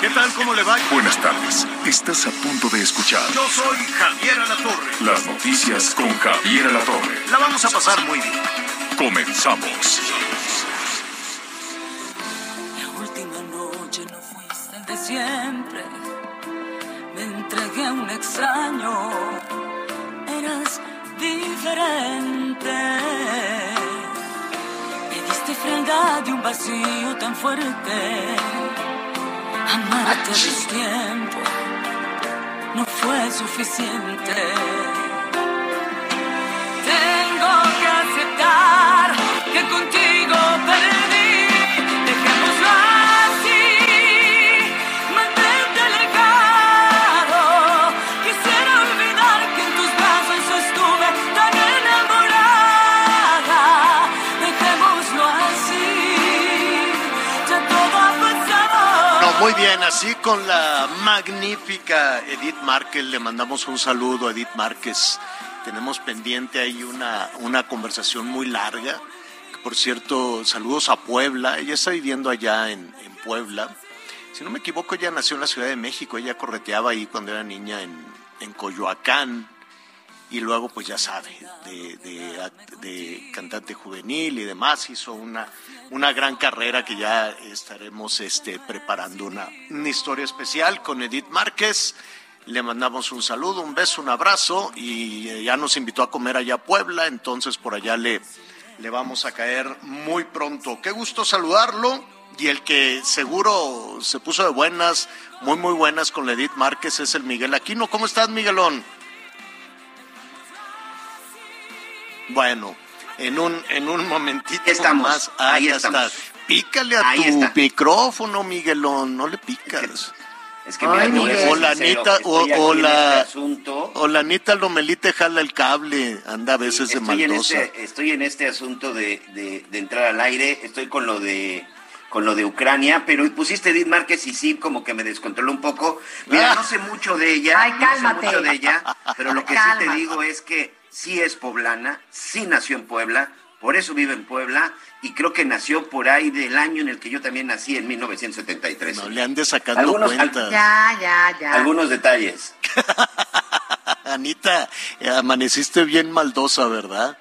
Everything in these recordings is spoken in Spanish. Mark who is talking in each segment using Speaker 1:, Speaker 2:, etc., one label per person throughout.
Speaker 1: ¿Qué tal? ¿Cómo le va?
Speaker 2: Buenas tardes. Estás a punto de escuchar
Speaker 3: Yo soy Javier Alatorre.
Speaker 2: las noticias con Javier Alatorre.
Speaker 3: La vamos a pasar muy bien.
Speaker 2: Comenzamos.
Speaker 4: La última noche no fuiste el de siempre. Me entregué a un extraño. Eras diferente. Me diste frialdad de un vacío tan fuerte. Amarte del tiempo no fue suficiente.
Speaker 3: Muy bien, así con la magnífica Edith Márquez, le mandamos un saludo a Edith Márquez. Tenemos pendiente ahí una, una conversación muy larga. Por cierto, saludos a Puebla. Ella está viviendo allá en, en Puebla. Si no me equivoco, ella nació en la Ciudad de México. Ella correteaba ahí cuando era niña en, en Coyoacán. Y luego, pues ya sabe, de, de cantante juvenil y demás, hizo una, una gran carrera que ya estaremos este, preparando una, una historia especial con Edith Márquez. Le mandamos un saludo, un beso, un abrazo y eh, ya nos invitó a comer allá a Puebla, entonces por allá le, le vamos a caer muy pronto. Qué gusto saludarlo y el que seguro se puso de buenas, muy muy buenas con Edith Márquez es el Miguel Aquino. ¿Cómo estás, Miguelón? Bueno, en un, en un momentito
Speaker 5: Estamos,
Speaker 3: más.
Speaker 5: ahí
Speaker 3: ya
Speaker 5: estamos.
Speaker 3: está. Pícale a
Speaker 5: Ahí
Speaker 3: tu
Speaker 5: está.
Speaker 3: micrófono, Miguelón, no le picas.
Speaker 5: Es que
Speaker 6: Ay,
Speaker 5: mira, ser
Speaker 3: O la
Speaker 5: sincero,
Speaker 3: Anita, o, o la,
Speaker 5: este
Speaker 3: o la Anita Lomelite jala el cable, anda a veces de
Speaker 5: estoy en,
Speaker 3: maldosa.
Speaker 5: este, estoy en este asunto de, de- de entrar al aire, estoy con lo de con lo de Ucrania, pero pusiste Edith Márquez y sí, como que me descontroló un poco. Mira,
Speaker 3: Ah.
Speaker 5: no sé mucho de ella,
Speaker 6: Ay,
Speaker 5: no sé mucho de ella, pero lo que sí te digo es que sí es poblana, sí nació en Puebla, por eso vive en Puebla, y creo que nació por ahí del año en el que yo también nací, en 1973.
Speaker 3: No le andes sacando
Speaker 5: Algunos-
Speaker 3: cuentas.
Speaker 6: Ya, ya, ya.
Speaker 5: Algunos detalles.
Speaker 3: Anita, amaneciste bien maldosa, ¿verdad?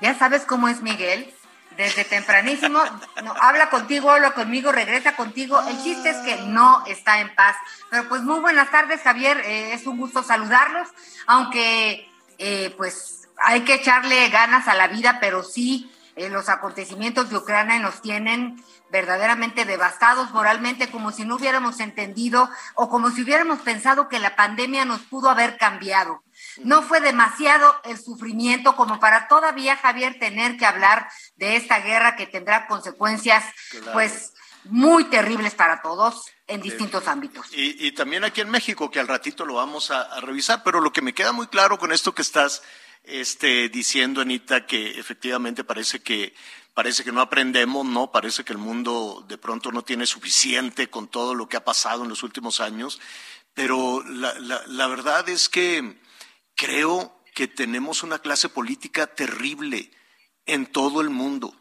Speaker 6: Ya sabes cómo es Miguel. Desde tempranísimo, no, habla contigo, habla conmigo, regresa contigo. El chiste es que no está en paz. Pero pues muy buenas tardes, Javier. eh, es un gusto saludarlos. Aunque, eh, pues, hay que echarle ganas a la vida, pero sí, eh, los acontecimientos de Ucrania nos tienen verdaderamente devastados moralmente, como si no hubiéramos entendido o como si hubiéramos pensado que la pandemia nos pudo haber cambiado. No fue demasiado el sufrimiento como para todavía, Javier, tener que hablar de esta guerra que tendrá consecuencias,
Speaker 3: Claro.
Speaker 6: pues, muy terribles para todos en distintos ámbitos.
Speaker 3: Y, y también aquí en México, que al ratito lo vamos a, a revisar, pero lo que me queda muy claro con esto que estás este, diciendo, Anita, que efectivamente parece que parece que no aprendemos, ¿no? Parece que el mundo de pronto no tiene suficiente con todo lo que ha pasado en los últimos años, pero la, la, la verdad es que creo que tenemos una clase política terrible en todo el mundo.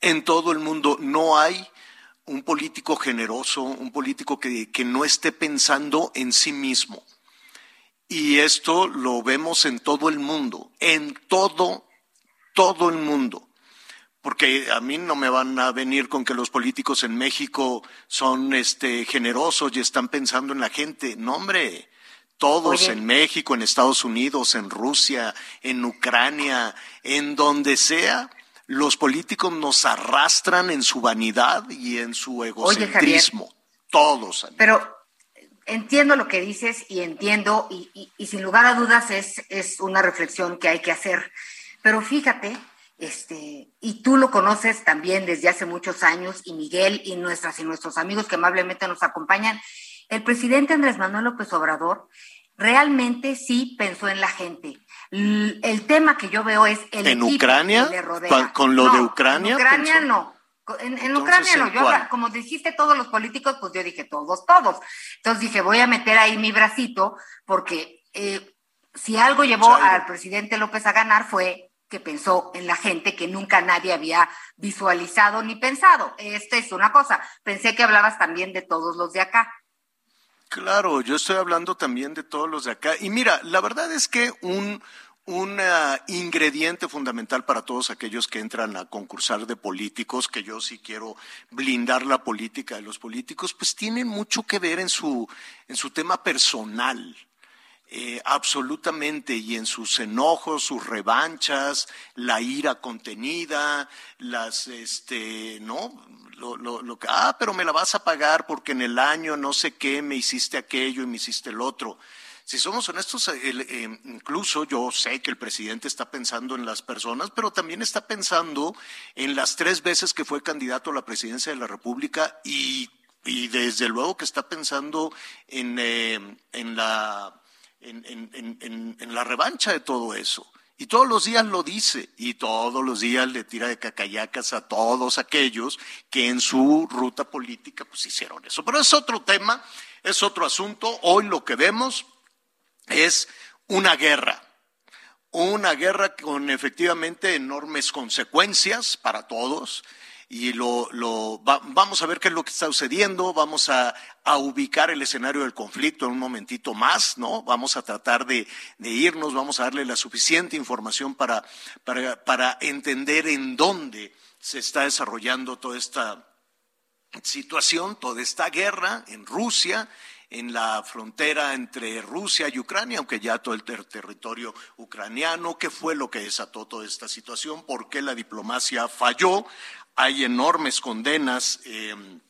Speaker 3: En todo el mundo no hay un político generoso, un político que, que no esté pensando en sí mismo. Y esto lo vemos en todo el mundo, en todo, todo el mundo. Porque a mí no me van a venir con que los políticos en México son este, generosos y están pensando en la gente. No, hombre. Todos
Speaker 6: Oye.
Speaker 3: en México, en Estados Unidos, en Rusia, en Ucrania, en donde sea, los políticos nos arrastran en su vanidad y en su egocentrismo. Todos. Anita.
Speaker 6: Pero entiendo lo que dices y entiendo, y, y- y sin lugar a dudas es, es una reflexión que hay que hacer. Pero fíjate este, y tú lo conoces también desde hace muchos años, y Miguel y nuestras y nuestros amigos que amablemente nos acompañan, el presidente Andrés Manuel López Obrador realmente sí pensó en la gente. El tema que yo veo es el
Speaker 3: ¿En Ucrania? ¿Con lo de Ucrania?
Speaker 6: En Ucrania no. En, Ucrania no, yo como dijiste todos los políticos, pues yo dije todos, todos. Entonces dije, voy a meter ahí mi bracito, porque eh, si algo llevó al presidente López a ganar fue que pensó en la gente que nunca nadie había visualizado ni pensado. Esta es una cosa. Pensé que hablabas también de todos los de acá.
Speaker 3: Claro, yo estoy hablando también de todos los de acá. Y mira, la verdad es que un, un ah, ingrediente fundamental para todos aquellos que entran a concursar de políticos, que yo sí quiero blindar la política de los políticos, pues tienen mucho que ver en su, en su tema personal. Eh, absolutamente, y en sus enojos, sus revanchas, la ira contenida, las, este, ¿no? Lo, lo, lo, ah, pero me la vas a pagar porque en el año no sé qué me hiciste aquello y me hiciste el otro. Si somos honestos, eh, incluso yo sé que el presidente está pensando en las personas, pero también está pensando en las tres veces que fue candidato a la presidencia de la República y, desde luego que está pensando en, eh, en la, en, la revancha de todo eso. Y todos los días lo dice, y todos los días le tira de cacayacas a todos aquellos que en su ruta política pues hicieron eso. Pero es otro tema, es otro asunto. Hoy lo que vemos es una guerra, una guerra con efectivamente enormes consecuencias para todos. Y lo, lo vamos a ver qué es lo que está sucediendo, vamos a, ubicar el escenario del conflicto en un momentito más, ¿no? Vamos a tratar de, irnos, vamos a darle la suficiente información para, para, para entender en dónde se está desarrollando toda esta situación, toda esta guerra en Rusia, en la frontera entre Rusia y Ucrania, aunque ya todo el territorio ucraniano, qué fue lo que desató toda esta situación, por qué la diplomacia falló. Hay enormes condenas em,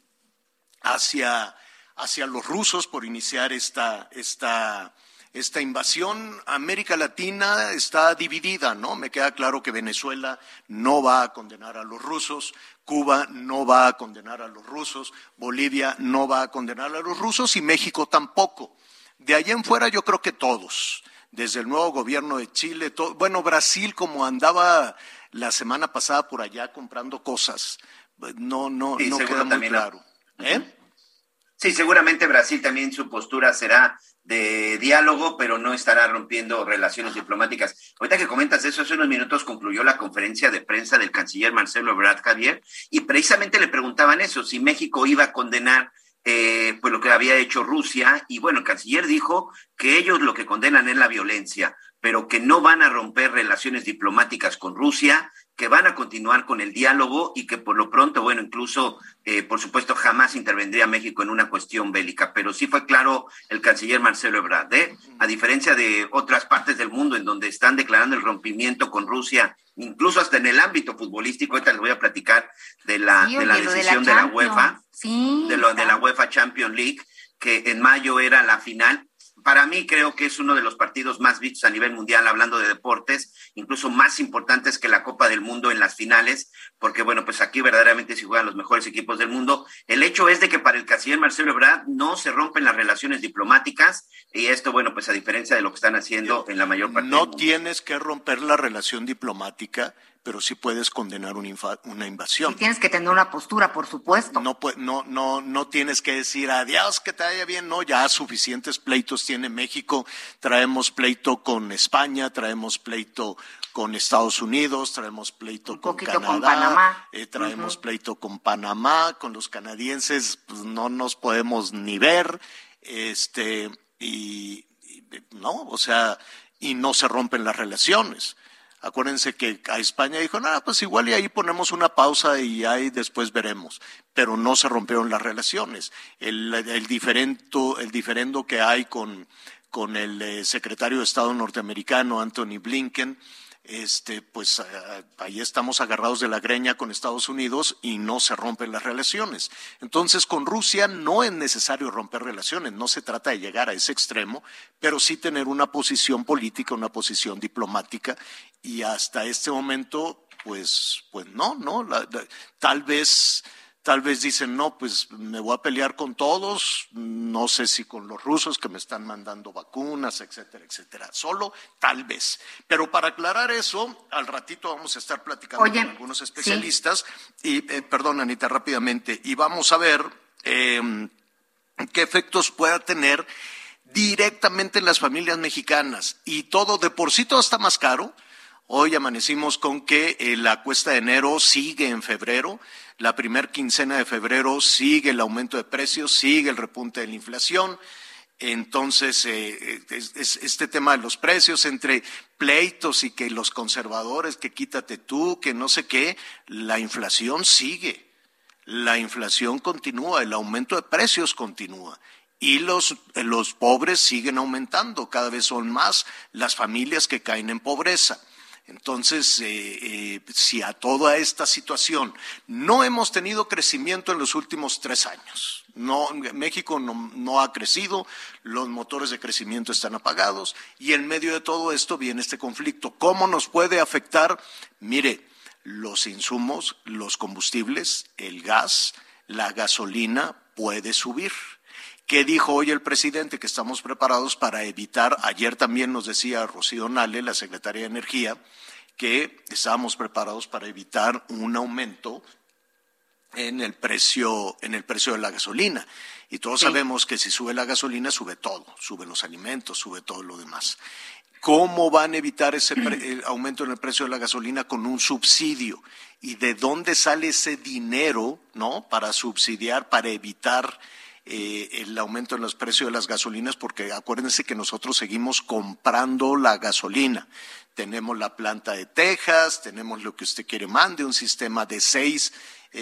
Speaker 3: hacia, hacia, los rusos por iniciar esta, esta, esta invasión. América Latina está dividida, ¿no? Me queda claro que Venezuela no va a condenar a los rusos, Cuba no va a condenar a los rusos, Bolivia no va a condenar a los rusos y México tampoco. De allá en fuera yo creo que todos, desde el nuevo gobierno de Chile, bueno, Brasil como andaba la semana pasada por allá comprando cosas, no, no, no queda muy claro. ¿Eh?
Speaker 5: Sí, seguramente Brasil también su postura será de diálogo, pero no estará rompiendo relaciones diplomáticas. Ahorita que comentas eso, hace unos minutos concluyó la conferencia de prensa del canciller Marcelo Ebrard Javier y precisamente le preguntaban eso, si México iba a condenar eh, pues lo que había hecho Rusia y bueno, el canciller dijo que ellos lo que condenan es la violencia, pero que no van a romper relaciones diplomáticas con Rusia, que van a continuar con el diálogo y que por lo pronto, bueno, incluso, eh, por supuesto, jamás intervendría México en una cuestión bélica. Pero sí fue claro el canciller Marcelo Ebrard, ¿eh? a diferencia de otras partes del mundo en donde están declarando el rompimiento con Rusia, incluso hasta en el ámbito futbolístico, ahorita les voy a platicar de la, de la decisión de la, UEFA, de, lo, de la UEFA Champions League, que en mayo era la final para mí creo que es uno de los partidos más vistos a nivel mundial, hablando de deportes, incluso más importantes que la Copa del Mundo en las finales, porque bueno, pues aquí verdaderamente se juegan los mejores equipos del mundo. El hecho es de que para el canciller Marcelo Ebrard no se rompen las relaciones diplomáticas y esto, bueno, pues a diferencia de lo que están haciendo en la mayor parte.
Speaker 3: No tienes que romper la relación diplomática pero sí puedes condenar una, una invasión.
Speaker 6: Y tienes que tener una postura, por supuesto.
Speaker 3: No, no, no, no tienes que decir adiós, que te vaya bien. No, ya suficientes pleitos tiene México. Traemos pleito con España, traemos pleito con Estados Unidos, traemos pleito con Canadá, con Panamá. Eh, traemos pleito con Panamá, con los canadienses, pues no nos podemos ni ver, este, y no, o sea, y no se rompen las relaciones. Acuérdense que a España dijo, nada, pues igual y ahí ponemos una pausa y ahí después veremos. Pero no se rompieron las relaciones. El, el, diferendo, el diferendo que hay con, con el eh, secretario de Estado norteamericano, Anthony Blinken, este, pues ahí estamos agarrados de la greña con Estados Unidos y no se rompen las relaciones. Entonces, con Rusia no es necesario romper relaciones, no se trata de llegar a ese extremo, pero sí tener una posición política, una posición diplomática y hasta este momento pues, pues no, no, tal vez, tal vez dicen, no, pues me voy a pelear con todos, no sé si con los rusos que me están mandando vacunas, etcétera, etcétera, solo tal vez. Pero para aclarar eso, al ratito vamos a estar platicando
Speaker 6: Oye,
Speaker 3: con algunos especialistas, y, eh, perdón, Anita, rápidamente, y vamos a ver eh, qué efectos pueda tener directamente en las familias mexicanas. Y todo, de por sí todo está más caro. Hoy amanecimos con que eh, la cuesta de enero sigue en febrero, la primer quincena de febrero sigue el aumento de precios, sigue el repunte de la inflación. Entonces, eh, es- este tema de los precios entre pleitos y que los conservadores, que quítate tú, que no sé qué, la inflación sigue la inflación continúa, el aumento de precios continúa. Y los, los pobres siguen aumentando, cada vez son más las familias que caen en pobreza. Entonces, eh, eh, si a toda esta situación no hemos tenido crecimiento en los últimos tres años, no, México no, no ha crecido, los motores de crecimiento están apagados y en medio de todo esto viene este conflicto. ¿Cómo nos puede afectar? Mire, los insumos, los combustibles, el gas, la gasolina puede subir. ¿Qué dijo hoy el presidente? Que estamos preparados para evitar, ayer también nos decía Rocío Nale, la secretaria de Energía, que estábamos preparados para evitar un aumento en el precio, en el precio de la gasolina. Y todos sabemos que si sube la gasolina, sube todo, suben los alimentos, sube todo lo demás. ¿Cómo van a evitar ese pre- aumento en el precio de la gasolina con un subsidio? ¿Y de dónde sale ese dinero, no, para subsidiar, para evitar eh, el aumento en los precios de las gasolinas? Porque acuérdense que nosotros seguimos comprando la gasolina. Tenemos la planta de Texas, tenemos lo que usted quiere mande, un sistema de seis,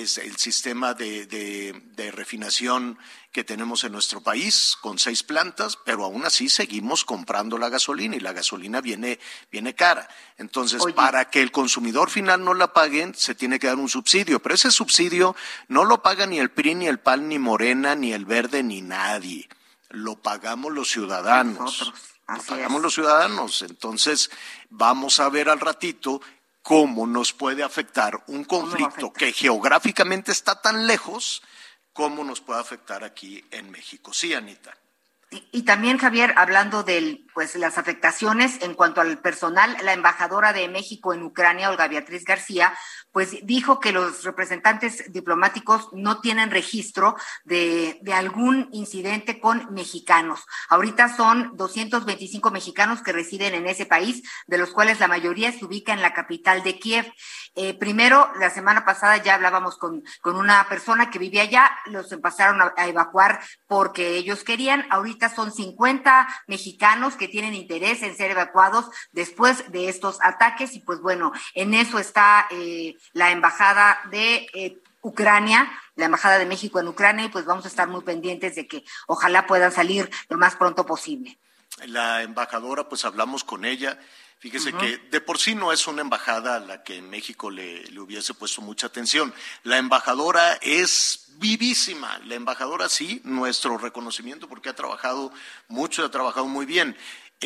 Speaker 3: es el sistema de, de- de refinación que tenemos en nuestro país con seis plantas, pero aún así seguimos comprando la gasolina y la gasolina viene, viene cara. Entonces,
Speaker 6: Oye.
Speaker 3: para que el consumidor final no la paguen, se tiene que dar un subsidio, pero ese subsidio no lo paga ni el PRI, ni el PAN, ni Morena, ni el Verde, ni nadie. Lo pagamos los ciudadanos.
Speaker 6: Nosotros,
Speaker 3: Lo pagamos
Speaker 6: es.
Speaker 3: los ciudadanos. Entonces, vamos a ver al ratito cómo nos puede afectar un conflicto
Speaker 6: afecta?
Speaker 3: que geográficamente está tan lejos, cómo nos puede afectar aquí en México. Sí, Anita.
Speaker 6: Y, y también, Javier, hablando de pues, las afectaciones en cuanto al personal, la embajadora de México en Ucrania, Olga Beatriz García, pues dijo que los representantes diplomáticos no tienen registro de, algún incidente con mexicanos. Ahorita son 225 mexicanos que residen en ese país, de los cuales la mayoría se ubica en la capital de Kiev. Eh, primero, la semana pasada ya hablábamos con, con una persona que vivía allá, los empezaron a, a evacuar porque ellos querían. Ahorita son 50 mexicanos que tienen interés en ser evacuados después de estos ataques y pues bueno, en eso está eh, la embajada de eh, Ucrania, la embajada de México en Ucrania y pues vamos a estar muy pendientes de que ojalá puedan salir lo más pronto posible.
Speaker 3: La embajadora, pues hablamos con ella. Fíjese que de por sí no es una embajada a la que en México le, le hubiese puesto mucha atención. La embajadora es vivísima. La embajadora sí, nuestro reconocimiento porque ha trabajado mucho, ha trabajado muy bien.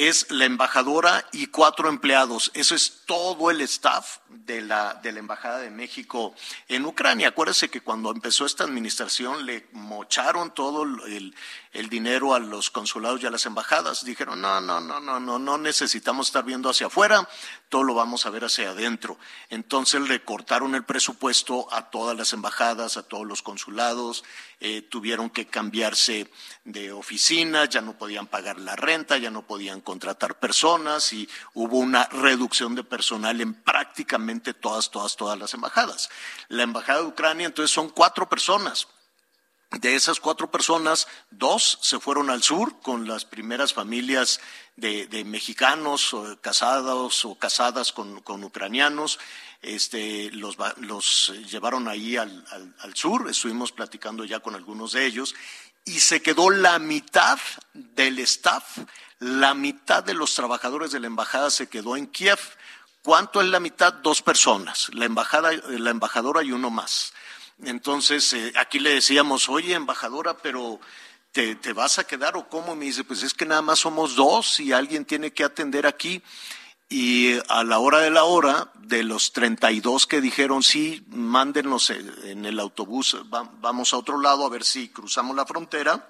Speaker 3: Es la embajadora y cuatro empleados. Eso es todo el staff de la, de la Embajada de México en Ucrania. Acuérdese que cuando empezó esta administración le mocharon todo el, el dinero a los consulados y a las embajadas. Dijeron, no, no, no, no, no, no necesitamos estar viendo hacia afuera, todo lo vamos a ver hacia adentro. Entonces le cortaron el presupuesto a todas las embajadas, a todos los consulados, eh, tuvieron que cambiarse de oficina, ya no podían pagar la renta, ya no podían contratar personas y hubo una reducción de personal en prácticamente todas, todas, todas las embajadas. La embajada de Ucrania, entonces, son cuatro personas. De esas cuatro personas, dos se fueron al sur con las primeras familias de, mexicanos casados o casadas con, ucranianos. Este, los, va- los llevaron ahí al, al- al sur, estuvimos platicando ya con algunos de ellos, y se quedó la mitad del staff, la mitad de los trabajadores de la embajada se quedó en Kiev. ¿Cuánto es la mitad? Dos personas, la, embajada, la embajadora y uno más. Entonces, eh, aquí le decíamos, oye, embajadora, pero ¿te, ¿te vas a quedar o cómo? Me dice, pues es que nada más somos dos y alguien tiene que atender aquí. y a la hora de la hora, de los 32 que dijeron sí, mándenos en el autobús, vamos a otro lado a ver si cruzamos la frontera.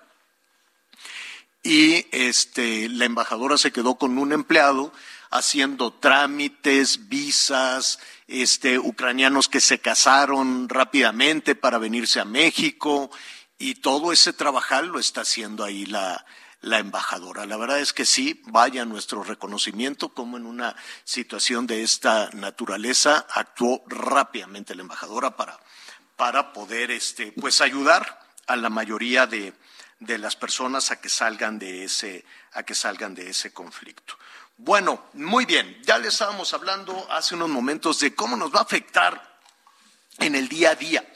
Speaker 3: Y este, la embajadora se quedó con un empleado haciendo trámites, visas, este, ucranianos que se casaron rápidamente para venirse a México y todo ese trabajar lo está haciendo ahí la, la embajadora. La verdad es que sí, vaya nuestro reconocimiento como en una situación de esta naturaleza actuó rápidamente la embajadora para, para poder este, pues ayudar a la mayoría de, de las personas a que salgan de ese, a que salgan de ese conflicto. Bueno, muy bien, ya le estábamos hablando hace unos momentos de cómo nos va a afectar en el día a día,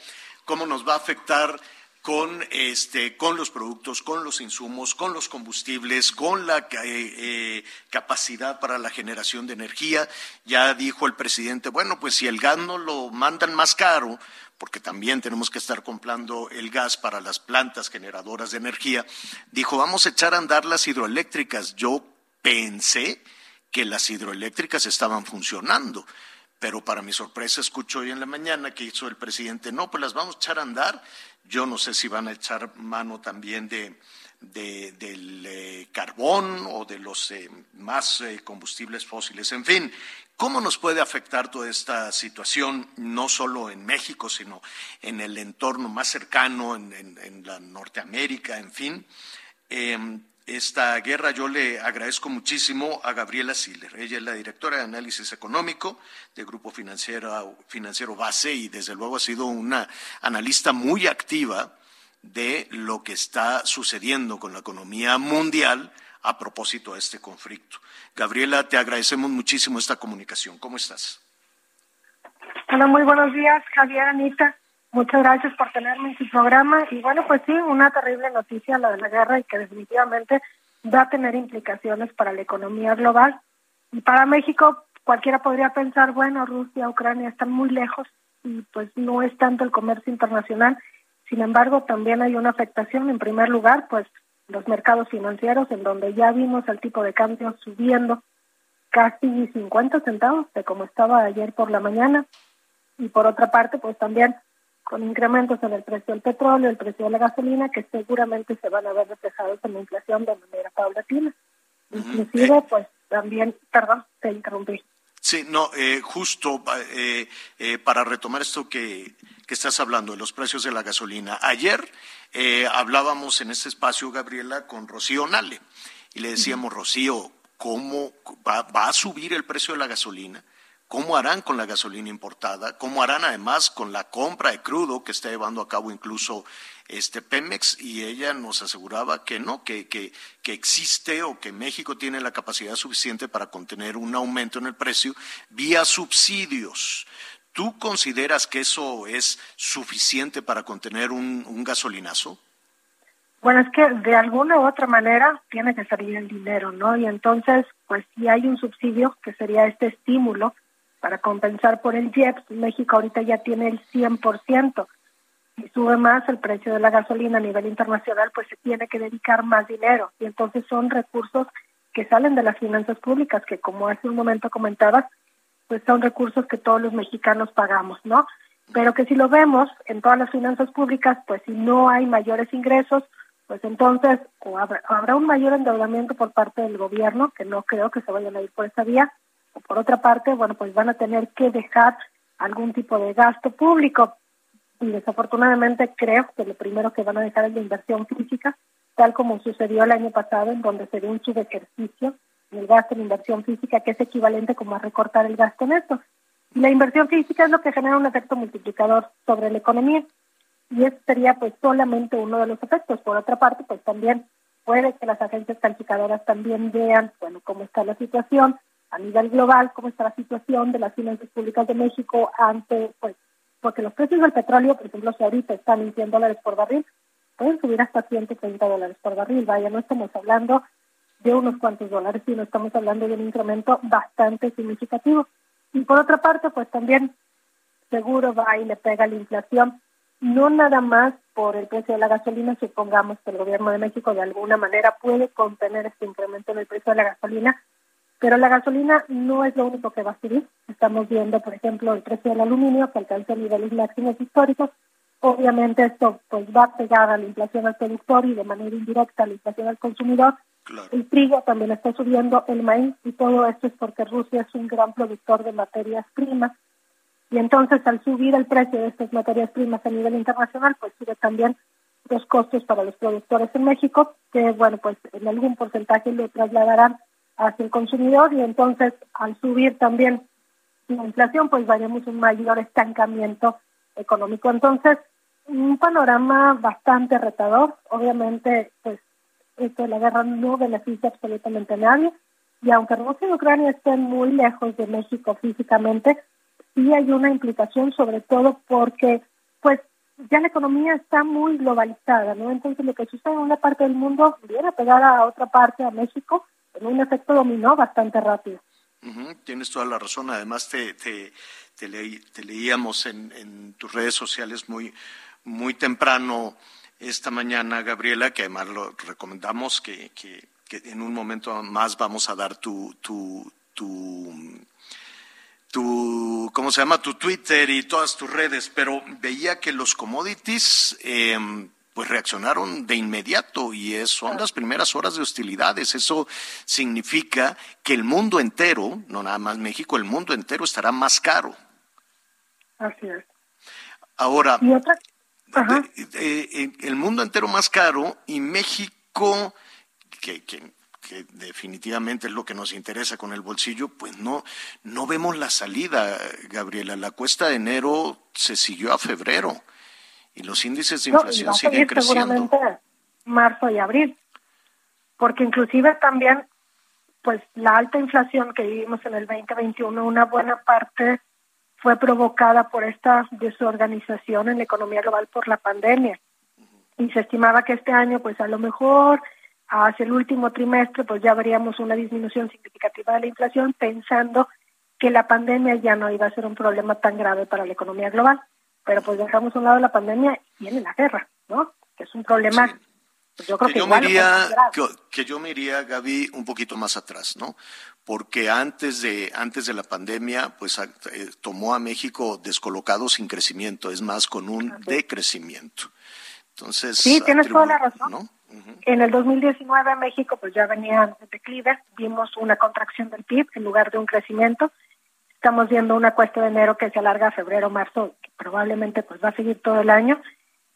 Speaker 3: cómo nos va a afectar con, este, con los productos, con los insumos, con los combustibles, con la eh, eh, capacidad para la generación de energía. Ya dijo el presidente, bueno, pues si el gas no lo mandan más caro, porque también tenemos que estar comprando el gas para las plantas generadoras de energía, dijo, vamos a echar a andar las hidroeléctricas. Yo pensé que las hidroeléctricas estaban funcionando pero para mi sorpresa escucho hoy en la mañana que hizo el presidente, no, pues las vamos a echar a andar yo no sé si van a echar mano también de, del eh, carbón o de los eh, más eh, combustibles fósiles. En fin, ¿cómo nos puede afectar toda esta situación, no solo en México, sino en el entorno más cercano, en, en la Norteamérica, en fin? Esta guerra yo le agradezco muchísimo a Gabriela Siller. Ella es la directora de análisis económico de Grupo Financiero, Financiero Base y desde luego ha sido una analista muy activa de lo que está sucediendo con la economía mundial a propósito de este conflicto. Gabriela, te agradecemos muchísimo esta comunicación. ¿Cómo estás?
Speaker 1: Hola, muy buenos días, Javier, Anita. Muchas gracias por tenerme en su programa. Y bueno, pues sí, una terrible noticia la de la guerra y que definitivamente va a tener implicaciones para la economía global. Y para México, cualquiera podría pensar, bueno, Rusia, Ucrania están muy lejos y pues no es tanto el comercio internacional. Sin embargo, también hay una afectación. En primer lugar, pues los mercados financieros, en donde ya vimos el tipo de cambio subiendo casi 50 centavos de como estaba ayer por la mañana. Y por otra parte, pues también con incrementos en el precio del petróleo, el precio de la gasolina, que seguramente se van a ver reflejados en la inflación de manera paulatina. Inclusive, pues también, perdón, te interrumpí.
Speaker 3: Sí, no, eh, justo eh, eh, para retomar esto que, que, estás hablando de los precios de la gasolina. Ayer hablábamos en este espacio, Gabriela, con Rocío Nale y le decíamos, Rocío, ¿cómo va, va, a subir el precio de la gasolina? ¿Cómo harán con la gasolina importada? ¿Cómo harán además con la compra de crudo que está llevando a cabo incluso este Pemex? Y ella nos aseguraba que no, que, que, que existe o que México tiene la capacidad suficiente para contener un aumento en el precio vía subsidios. ¿Tú consideras que eso es suficiente para contener un, un gasolinazo?
Speaker 1: Bueno, es que de alguna u otra manera tiene que salir el dinero, ¿no? Y entonces, pues si hay un subsidio, que sería este estímulo, para compensar por el IEPS, México ahorita ya tiene el 100%. Si sube más el precio de la gasolina a nivel internacional, pues se tiene que dedicar más dinero. Y entonces son recursos que salen de las finanzas públicas, que como hace un momento comentabas, pues son recursos que todos los mexicanos pagamos, ¿no? Pero que si lo vemos en todas las finanzas públicas, pues si no hay mayores ingresos, pues entonces habrá, habrá un mayor endeudamiento por parte del gobierno, que no creo que se vayan a ir por esa vía, por otra parte, bueno, pues van a tener que dejar algún tipo de gasto público. Y desafortunadamente creo que lo primero que van a dejar es la inversión física, tal como sucedió el año pasado, en donde se dio un subejercicio en el gasto en inversión física, que es equivalente como a recortar el gasto neto. Y la inversión física es lo que genera un efecto multiplicador sobre la economía. Y ese sería pues solamente uno de los efectos. Por otra parte, pues también puede que las agencias calificadoras también vean, bueno, cómo está la situación, a nivel global cómo está la situación de las finanzas públicas de México ante, pues, porque los precios del petróleo, por ejemplo, si ahorita están en 100 dólares por barril, pueden subir hasta 130 dólares por barril. Vaya, no estamos hablando de unos cuantos dólares, sino estamos hablando de un incremento bastante significativo. Y por otra parte, pues también seguro va y le pega la inflación, no nada más por el precio de la gasolina, supongamos que el gobierno de México de alguna manera puede contener este incremento en el precio de la gasolina, Pero la gasolina no es lo único que va a subir. Estamos viendo, por ejemplo, el precio del aluminio que alcanza niveles máximos históricos. Obviamente esto pues va a pegar a la inflación al productor y de manera indirecta a la inflación al consumidor. El trigo también está subiendo, el maíz y todo esto es porque Rusia es un gran productor de materias primas. Y entonces al subir el precio de estas materias primas a nivel internacional, pues sube también los costos para los productores en México, que bueno, pues en algún porcentaje lo trasladarán hacia el consumidor y entonces al subir también la inflación, pues vayamos un mayor estancamiento económico. Entonces, un panorama bastante retador. Obviamente, pues esto de la guerra no beneficia absolutamente a nadie. Y aunque Rusia y Ucrania estén muy lejos de México físicamente, sí hay una implicación, sobre todo porque, pues, ya la economía está muy globalizada, ¿no? Entonces, lo que sucede en una parte del mundo viene a pegar a otra parte, a México, en un efecto dominó bastante rápido.
Speaker 3: Tienes toda la razón. Además, te, te, leíamos en, en, tus redes sociales muy, muy temprano esta mañana, Gabriela, que además lo recomendamos que, que, en un momento más vamos a dar tu, tu, tu, ¿cómo se llama? Tu Twitter y todas tus redes, pero veía que los commodities eh, pues reaccionaron de inmediato y son las primeras horas de hostilidades. Eso significa que el mundo entero, no nada más México, el mundo entero estará más caro.
Speaker 1: Así es.
Speaker 3: Ahora, eh, eh, el mundo entero más caro y México, que, que, que, definitivamente es lo que nos interesa con el bolsillo, pues no, no vemos la salida, Gabriela. La cuesta de enero se siguió a febrero y los índices de inflación no, siguen creciendo.
Speaker 1: Seguramente marzo y abril, porque inclusive también, pues la alta inflación que vivimos en el 2021, una buena parte fue provocada por esta desorganización en la economía global por la pandemia. Y se estimaba que este año, pues a lo mejor hacia el último trimestre, pues ya veríamos una disminución significativa de la inflación, pensando que la pandemia ya no iba a ser un problema tan grave para la economía global pero pues dejamos a un lado la pandemia y viene la guerra, ¿no? Que es un problema. Pues, yo creo que,
Speaker 3: yo me iría, que, yo me iría, Gaby, un poquito más atrás, ¿no? Porque antes de, antes de la pandemia, pues eh, tomó a México descolocado sin crecimiento, es más, con un decrecimiento. Entonces,
Speaker 1: sí, tienes toda la razón. En el 2019 México pues ya venía de declive, vimos una contracción del PIB en lugar de un crecimiento. Estamos viendo una cuesta de enero que se alarga a febrero, marzo, que probablemente pues va a seguir todo el año.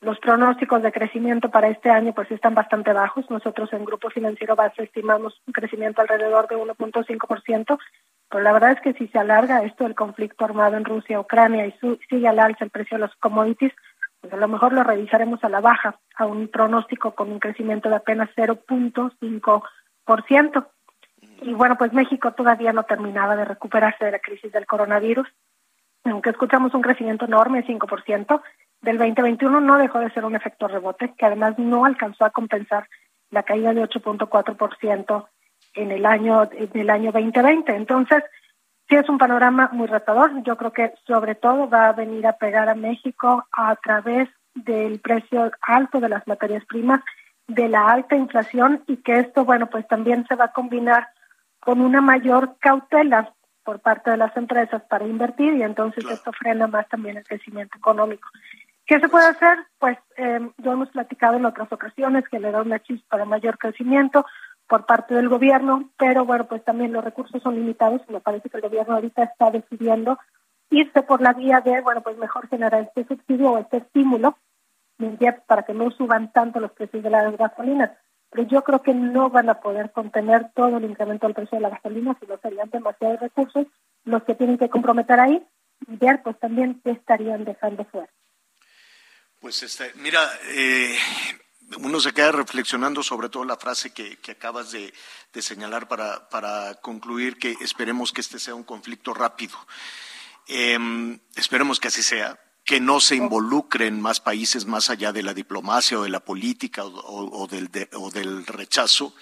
Speaker 1: Los pronósticos de crecimiento para este año pues están bastante bajos. Nosotros en Grupo Financiero Base estimamos un crecimiento alrededor de 1.5%, pero la verdad es que si se alarga esto del conflicto armado en Rusia, Ucrania y sigue al alza el precio de los commodities, pues a lo mejor lo revisaremos a la baja, a un pronóstico con un crecimiento de apenas 0.5%. Y bueno, pues México todavía no terminaba de recuperarse de la crisis del coronavirus. Aunque escuchamos un crecimiento enorme, 5%, del 2021 no dejó de ser un efecto rebote, que además no alcanzó a compensar la caída de 8.4% en el año del año 2020. Entonces, sí es un panorama muy retador. Yo creo que sobre todo va a venir a pegar a México a través del precio alto de las materias primas, de la alta inflación y que esto, bueno, pues también se va a combinar con una mayor cautela por parte de las empresas para invertir y entonces esto frena más también el crecimiento económico. ¿Qué se puede hacer? Pues eh, ya hemos platicado en otras ocasiones que le da una chispa de mayor crecimiento por parte del gobierno, pero bueno, pues también los recursos son limitados y me parece que el gobierno ahorita está decidiendo irse por la vía de, bueno, pues mejor generar este subsidio o este estímulo para que no suban tanto los precios de las gasolinas pero yo creo que no van a poder contener todo el incremento del precio de la gasolina si no serían demasiados recursos los que tienen que comprometer ahí y ver pues también qué estarían dejando fuera.
Speaker 3: Pues este, mira, eh, uno se queda reflexionando sobre todo la frase que, acabas de, señalar para, concluir que esperemos que este sea un conflicto rápido. Eh, esperemos que así sea, que no se involucren más países más allá de la diplomacia o de la política o, del, rechazo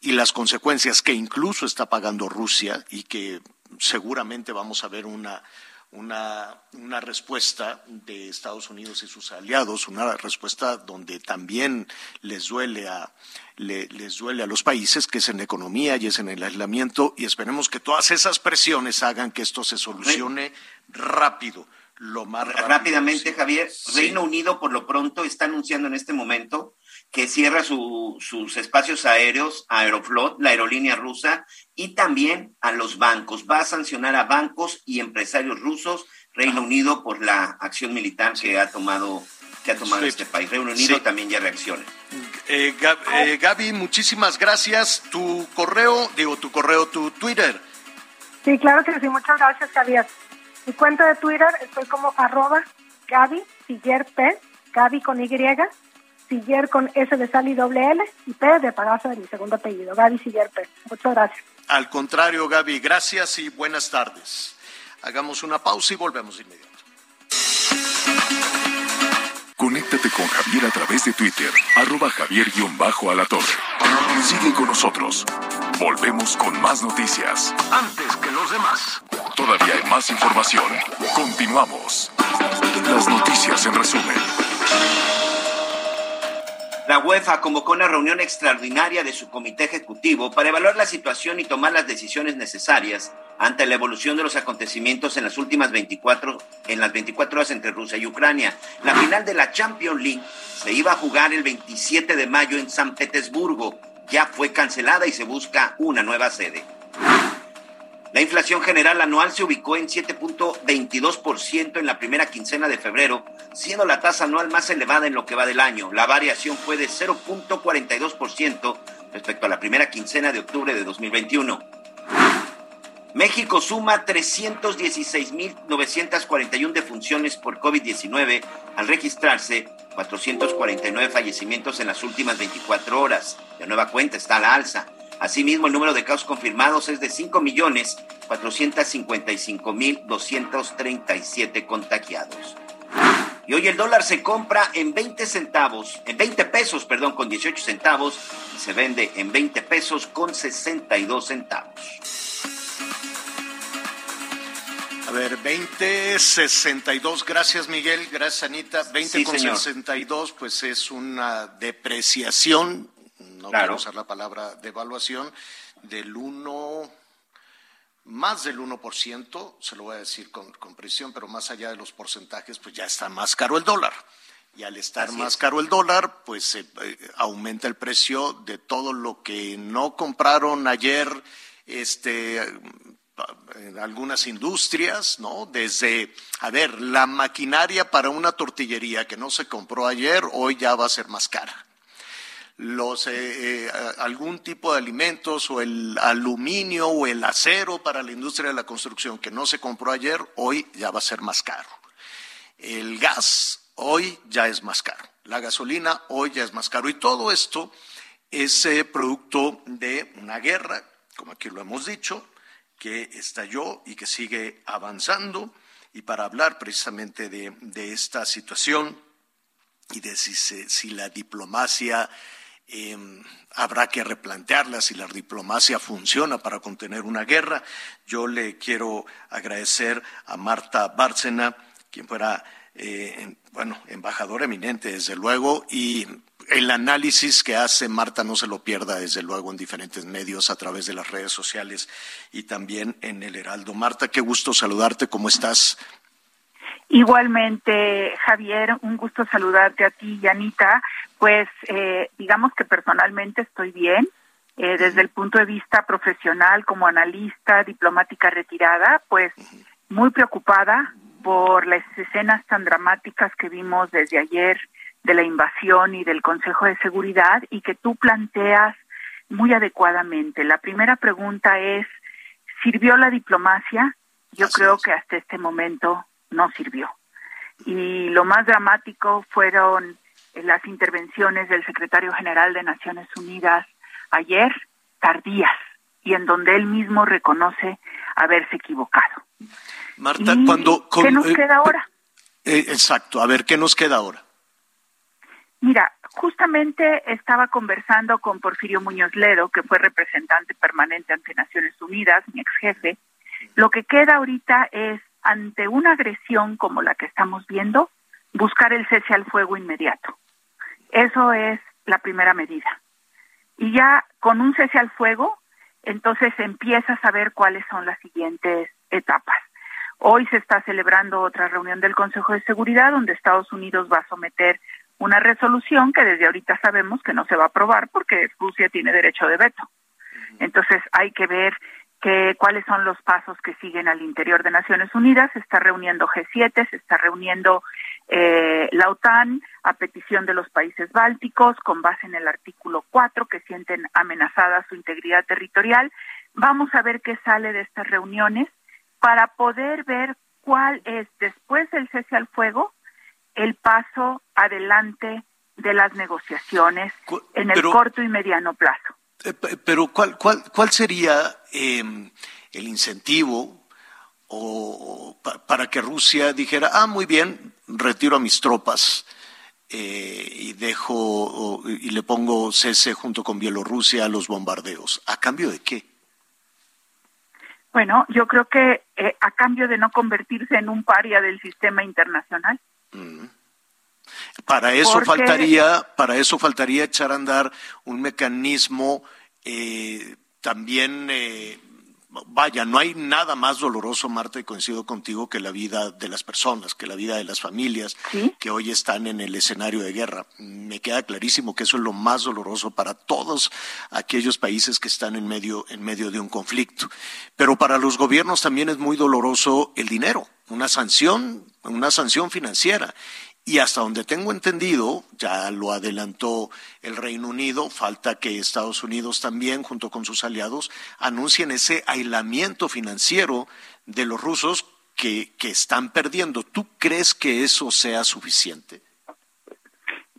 Speaker 3: y las consecuencias que incluso está pagando Rusia y que seguramente vamos a ver una, una, una respuesta de Estados Unidos y sus aliados, una respuesta donde también les duele a les duele a los países, que es en la economía y es en el aislamiento, y esperemos que todas esas presiones hagan que esto se solucione rápido, lo más rápido
Speaker 5: Rápidamente, Javier, Reino Unido por lo pronto está anunciando en este momento que cierra sus espacios aéreos a Aeroflot, la aerolínea rusa, y también a los bancos. Va a sancionar a bancos y empresarios rusos, Reino Unido, por la acción militar que ha tomado, que ha tomado este país. Reino Unido también ya reacciona.
Speaker 3: Eh, eh, Gaby, muchísimas gracias. Tu correo, digo, tu correo, tu Twitter.
Speaker 1: Sí, claro que sí. Muchas gracias, Javier. Mi cuenta de Twitter estoy como arroba Gaby Siller P, Gaby con Y, Siller con S de sal y doble L y P de pagazo de mi segundo apellido, Gaby Siller P. Muchas gracias.
Speaker 3: Al contrario, Gaby, gracias y buenas tardes. Hagamos una pausa y volvemos de inmediato.
Speaker 2: Conéctate con Javier a través de Twitter, arroba javier-alatorre. Sigue con nosotros. Volvemos con más noticias. Antes que los demás. Todavía hay más información. Continuamos. Las noticias en resumen.
Speaker 5: La UEFA convocó una reunión extraordinaria de su comité ejecutivo para evaluar la situación y tomar las decisiones necesarias ante la evolución de los acontecimientos en las últimas 24 en las 24 horas entre Rusia y Ucrania. La final de la Champions League se iba a jugar el 27 de mayo en San Petersburgo. Ya fue cancelada y se busca una nueva sede. La inflación general anual se ubicó en 7.22% en la primera quincena de febrero, siendo la tasa anual más elevada en lo que va del año. La variación fue de 0.42% respecto a la primera quincena de octubre de 2021. México suma 316.941 defunciones por COVID-19 al registrarse 449 fallecimientos en las últimas 24 horas. De nueva cuenta está la alza. Asimismo, el número de casos confirmados es de 5.455.237 contagiados. Y hoy el dólar se compra en 20 centavos, en 20 pesos, perdón, con 18 centavos y se vende en 20 pesos con 62 centavos.
Speaker 3: A ver, 20, 62, gracias Miguel, gracias Anita. 20
Speaker 5: Sí,
Speaker 3: con
Speaker 5: señor.
Speaker 3: 62, pues es una depreciación, no
Speaker 5: Claro.
Speaker 3: quiero usar la palabra devaluación, del 1, más del 1%, se lo voy a decir con, con precisión, pero más allá de los porcentajes, pues ya está más caro el dólar. Y al estar
Speaker 5: Así
Speaker 3: más
Speaker 5: es.
Speaker 3: caro el dólar, pues eh, eh, aumenta el precio de todo lo que no compraron ayer, este, en algunas industrias, ¿no? Desde, a ver, la maquinaria para una tortillería que no se compró ayer, hoy ya va a ser más cara. Los, eh, eh, algún tipo de alimentos o el aluminio o el acero para la industria de la construcción que no se compró ayer, hoy ya va a ser más caro. El gas hoy ya es más caro. La gasolina hoy ya es más caro. Y todo esto es eh, producto de una guerra, como aquí lo hemos dicho, que estalló y que sigue avanzando. Y para hablar precisamente de, de esta situación y de si, se- si la diplomacia eh, habrá que replantearla, si la diplomacia funciona para contener una guerra, yo le quiero agradecer a Marta Bárcena, quien fuera, eh, en- bueno, embajadora eminente, desde luego, y el análisis que hace Marta no se lo pierda, desde luego, en diferentes medios a través de las redes sociales y también en el Heraldo. Marta, qué gusto saludarte, ¿cómo estás?
Speaker 7: Igualmente, Javier, un gusto saludarte a ti y Anita. Pues eh, digamos que personalmente estoy bien. Eh, desde el punto de vista profesional, como analista diplomática retirada, pues muy preocupada por las escenas tan dramáticas que vimos desde ayer de la invasión y del Consejo de Seguridad y que tú planteas muy adecuadamente. La primera pregunta es, ¿sirvió la diplomacia? Yo
Speaker 3: Así
Speaker 7: creo
Speaker 3: es.
Speaker 7: que hasta este momento no sirvió. Y lo más dramático fueron las intervenciones del secretario general de Naciones Unidas ayer, tardías, y en donde él mismo reconoce haberse equivocado.
Speaker 3: Marta,
Speaker 7: ¿Y
Speaker 3: cuando...
Speaker 7: ¿Qué nos
Speaker 3: eh,
Speaker 7: queda ahora?
Speaker 3: eh, exacto, a ver, ¿qué nos queda ahora?
Speaker 7: Mira, justamente estaba conversando con Porfirio Muñoz Ledo, que fue representante permanente ante Naciones Unidas, mi ex jefe. Lo que queda ahorita es ante una agresión como la que estamos viendo, buscar el cese al fuego inmediato. Eso es la primera medida. Y ya con un cese al fuego, entonces empieza a saber cuáles son las siguientes etapas. Hoy se está celebrando otra reunión del Consejo de Seguridad donde Estados Unidos va a someter una resolución que desde ahorita sabemos que no se va a aprobar porque Rusia tiene derecho de veto. Entonces hay que ver que, cuáles son los pasos que siguen al interior de Naciones Unidas. Se está reuniendo G7, se está reuniendo eh, la OTAN a petición de los países bálticos con base en el artículo 4 que sienten amenazada su integridad territorial. Vamos a ver qué sale de estas reuniones para poder ver cuál es, después del cese al fuego, el paso adelante de las negociaciones en el corto y mediano plazo.
Speaker 3: Eh, pero ¿cuál, cuál, cuál sería em, el incentivo o, para que Rusia dijera, ah, muy bien, retiro a mis tropas eh, y dejo y le pongo cese junto con Bielorrusia a los bombardeos? ¿A cambio de qué?
Speaker 7: Bueno, yo creo que eh, a cambio de no convertirse en un paria del sistema internacional. Mm.
Speaker 3: Para eso faltaría, para eso faltaría echar a andar un mecanismo eh, también eh, vaya, no hay nada más doloroso, Marta, y coincido contigo, que la vida de las personas, que la vida de las familias que hoy están en el escenario de guerra. Me queda clarísimo que eso es lo más doloroso para todos aquellos países que están en medio, en medio de un conflicto. Pero para los gobiernos también es muy doloroso el dinero, una sanción, una sanción financiera. Y hasta donde tengo entendido, ya lo adelantó el Reino Unido, falta que Estados Unidos también, junto con sus aliados, anuncien ese aislamiento financiero de los rusos que, están perdiendo. ¿Tú crees que eso sea suficiente?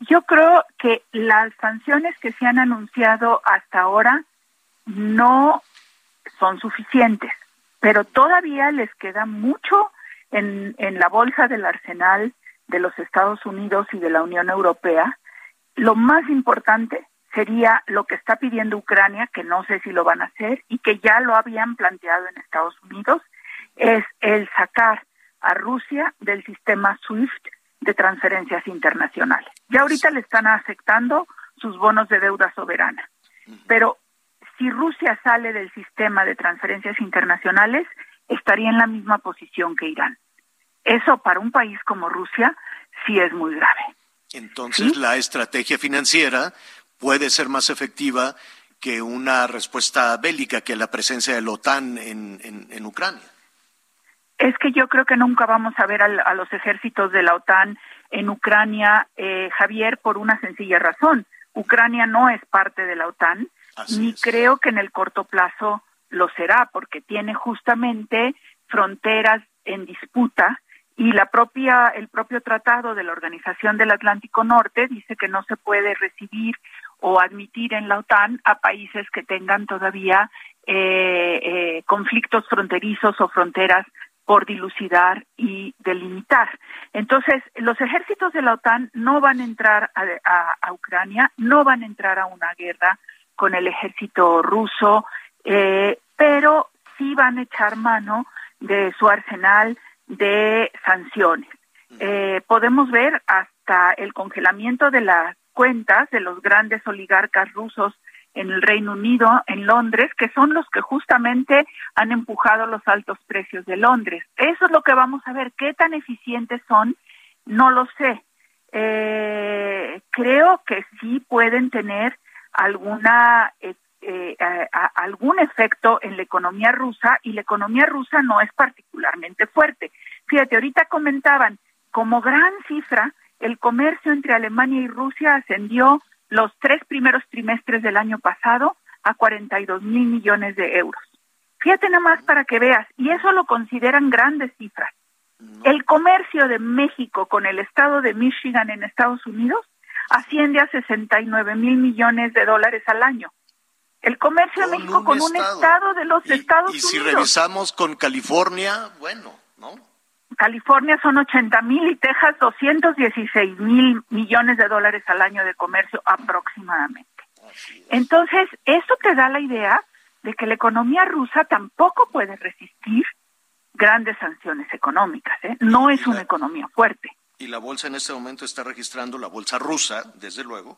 Speaker 7: Yo creo que las sanciones que se han anunciado hasta ahora no son suficientes, pero todavía les queda mucho en la bolsa del arsenal de los Estados Unidos y de la Unión Europea, lo más importante sería lo que está pidiendo Ucrania, que no sé si lo van a hacer y que ya lo habían planteado en Estados Unidos, es el sacar a Rusia del sistema SWIFT de transferencias internacionales. Ya ahorita le están aceptando sus bonos de deuda soberana, pero si Rusia sale del sistema de transferencias internacionales, estaría en la misma posición que Irán. Eso para un país como Rusia sí es muy grave.
Speaker 3: Entonces, la estrategia financiera puede ser más efectiva que una respuesta bélica, que la presencia de la OTAN en, Ucrania.
Speaker 7: Es que yo creo que nunca vamos a ver a, los ejércitos de la OTAN en Ucrania, eh, Javier, por una sencilla razón. Ucrania no es parte de la OTAN, ni creo que en el corto plazo lo será, porque tiene justamente fronteras en disputa y la propia el propio tratado de la Organización del Atlántico Norte dice que no se puede recibir o admitir en la OTAN a países que tengan todavía eh, eh, conflictos fronterizos o fronteras por dilucidar y delimitar. Entonces, los ejércitos de la OTAN no van a entrar a, Ucrania, no van a entrar a una guerra con el ejército ruso, eh, pero sí van a echar mano de su arsenal de sanciones. Eh, podemos ver hasta el congelamiento de las cuentas de los grandes oligarcas rusos en el Reino Unido, en Londres, que son los que justamente han empujado los altos precios de Londres. Eso es lo que vamos a ver. ¿Qué tan eficientes son? No lo sé. Eh, creo que sí pueden tener alguna eh, eh, algún efecto en la economía rusa y la economía rusa no es particularmente fuerte. Fíjate, ahorita comentaban, como gran cifra, el comercio entre Alemania y Rusia ascendió los tres primeros trimestres del año pasado a 42 mil millones de euros. Fíjate nada más para que veas, y eso lo consideran grandes cifras. El comercio de México con el estado de Michigan en Estados Unidos asciende a 69 mil millones de dólares al año. El comercio de México con un estado de los Estados Unidos.
Speaker 3: Y si revisamos con California, bueno, ¿no?
Speaker 7: California son 80 mil y Texas 216 mil millones de dólares al año de comercio aproximadamente. Entonces, esto te da la idea de que la economía rusa tampoco puede resistir grandes sanciones económicas. ¿eh? No es una economía fuerte.
Speaker 3: Y la bolsa en este momento está registrando, la bolsa rusa, desde luego,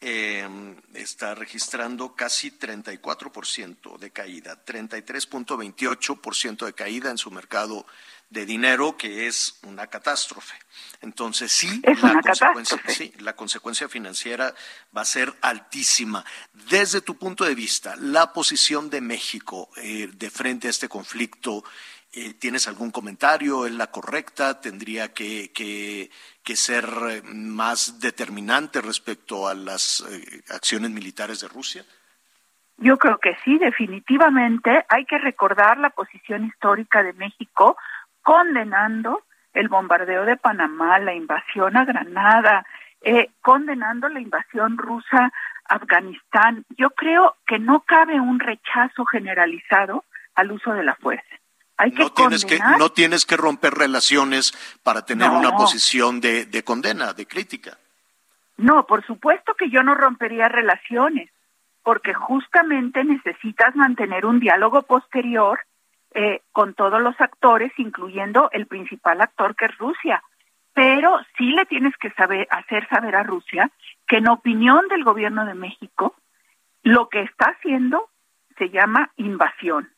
Speaker 3: eh, está registrando casi 34% de caída, 33.28% de caída en su mercado de dinero, que es una catástrofe. Entonces sí, la, consecuencia, sí la consecuencia financiera va a ser altísima. Desde tu punto de vista, la posición de México eh, de frente a este conflicto, eh, ¿tienes algún comentario? ¿Es la correcta? ¿Tendría que, que, ser eh, más determinante respecto a las acciones militares de Rusia?
Speaker 7: Yo creo que sí, definitivamente hay que recordar la posición histórica de México condenando el bombardeo de Panamá, la invasión a Granada, eh, condenando la invasión rusa a Afganistán. Yo creo que no cabe un rechazo generalizado al uso de la fuerza. Hay que
Speaker 3: no tienes que no tienes que romper relaciones para tener una posición de, de condena, de crítica.
Speaker 7: No, por supuesto que yo no rompería relaciones, porque justamente necesitas mantener un diálogo posterior eh, con todos los actores, incluyendo el principal actor que es Rusia. Pero sí le tienes que saber, hacer saber a Rusia que en opinión del gobierno de México, lo que está haciendo se llama invasión.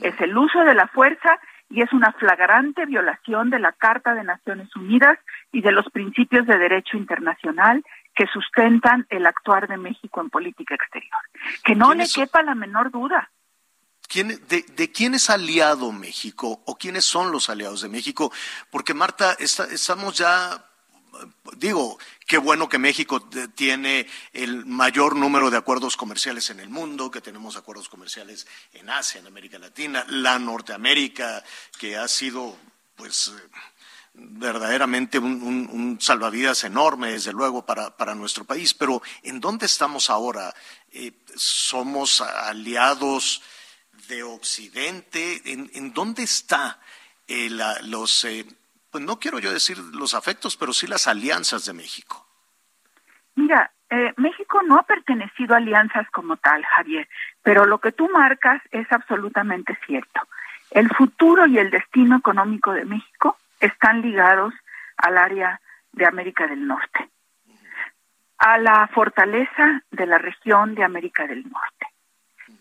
Speaker 7: Es el uso de la fuerza y es una flagrante violación de la Carta de Naciones Unidas y de los principios de derecho internacional que sustentan el actuar de México en política exterior. Que no le quepa la menor duda
Speaker 3: de, quién es aliado México o quiénes son los aliados de México? Porque Marta, estamos ya digo, qué bueno que México tiene el mayor número de acuerdos comerciales en el mundo, que tenemos acuerdos comerciales en Asia, en América Latina, la Norteamérica, que ha sido, pues, verdaderamente un, salvavidas enorme, desde luego, para, para, nuestro país. Pero, ¿en dónde estamos ahora? Eh, ¿Somos aliados? de Occidente? ¿En, dónde está eh, los, eh, pues no quiero yo decir los afectos, pero sí las alianzas de México?
Speaker 7: Mira, eh, México no ha pertenecido a alianzas como tal, Javier, pero lo que tú marcas es absolutamente cierto. El futuro y el destino económico de México están ligados al área de América del Norte, a la fortaleza de la región de América del Norte.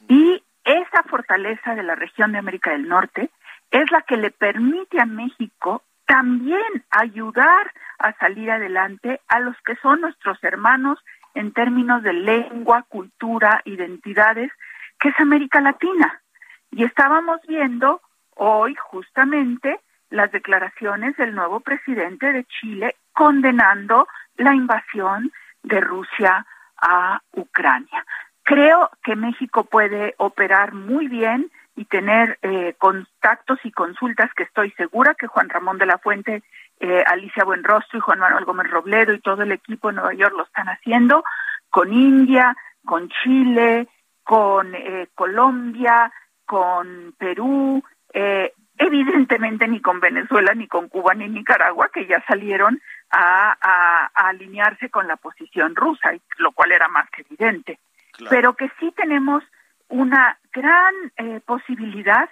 Speaker 7: Y esa fortaleza de la región de América del Norte es la que le permite a México también ayudar a salir adelante a los que son nuestros hermanos en términos de lengua, cultura, identidades, que es América Latina. Y estábamos viendo hoy justamente las declaraciones del nuevo presidente de Chile condenando la invasión de Rusia a Ucrania. Creo que México puede operar muy bien y tener eh, contactos y consultas que estoy segura que Juan Ramón de la Fuente, eh, Alicia Buenrostro y Juan Manuel Gómez Robledo y todo el equipo de Nueva York lo están haciendo con India, con Chile, con eh, Colombia, con Perú, evidentemente ni con Venezuela, ni con Cuba, ni Nicaragua, que ya salieron a, a alinearse con la posición rusa, lo cual era más que evidente. Pero que sí tenemos una gran eh, posibilidad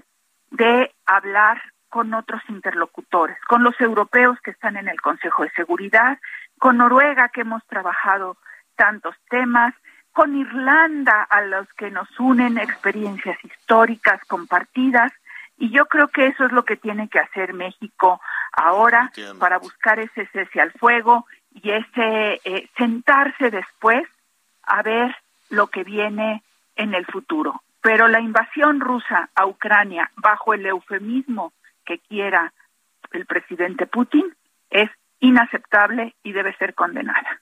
Speaker 7: de hablar con otros interlocutores, con los europeos que están en el Consejo de Seguridad, con Noruega que hemos trabajado tantos temas, con Irlanda a los que nos unen experiencias históricas compartidas y yo creo que eso es lo que tiene que hacer México ahora para buscar ese cese al fuego y ese eh, sentarse después a ver lo que viene en el futuro. Pero la invasión rusa a Ucrania, bajo el eufemismo que quiera el presidente Putin, es inaceptable y debe ser condenada.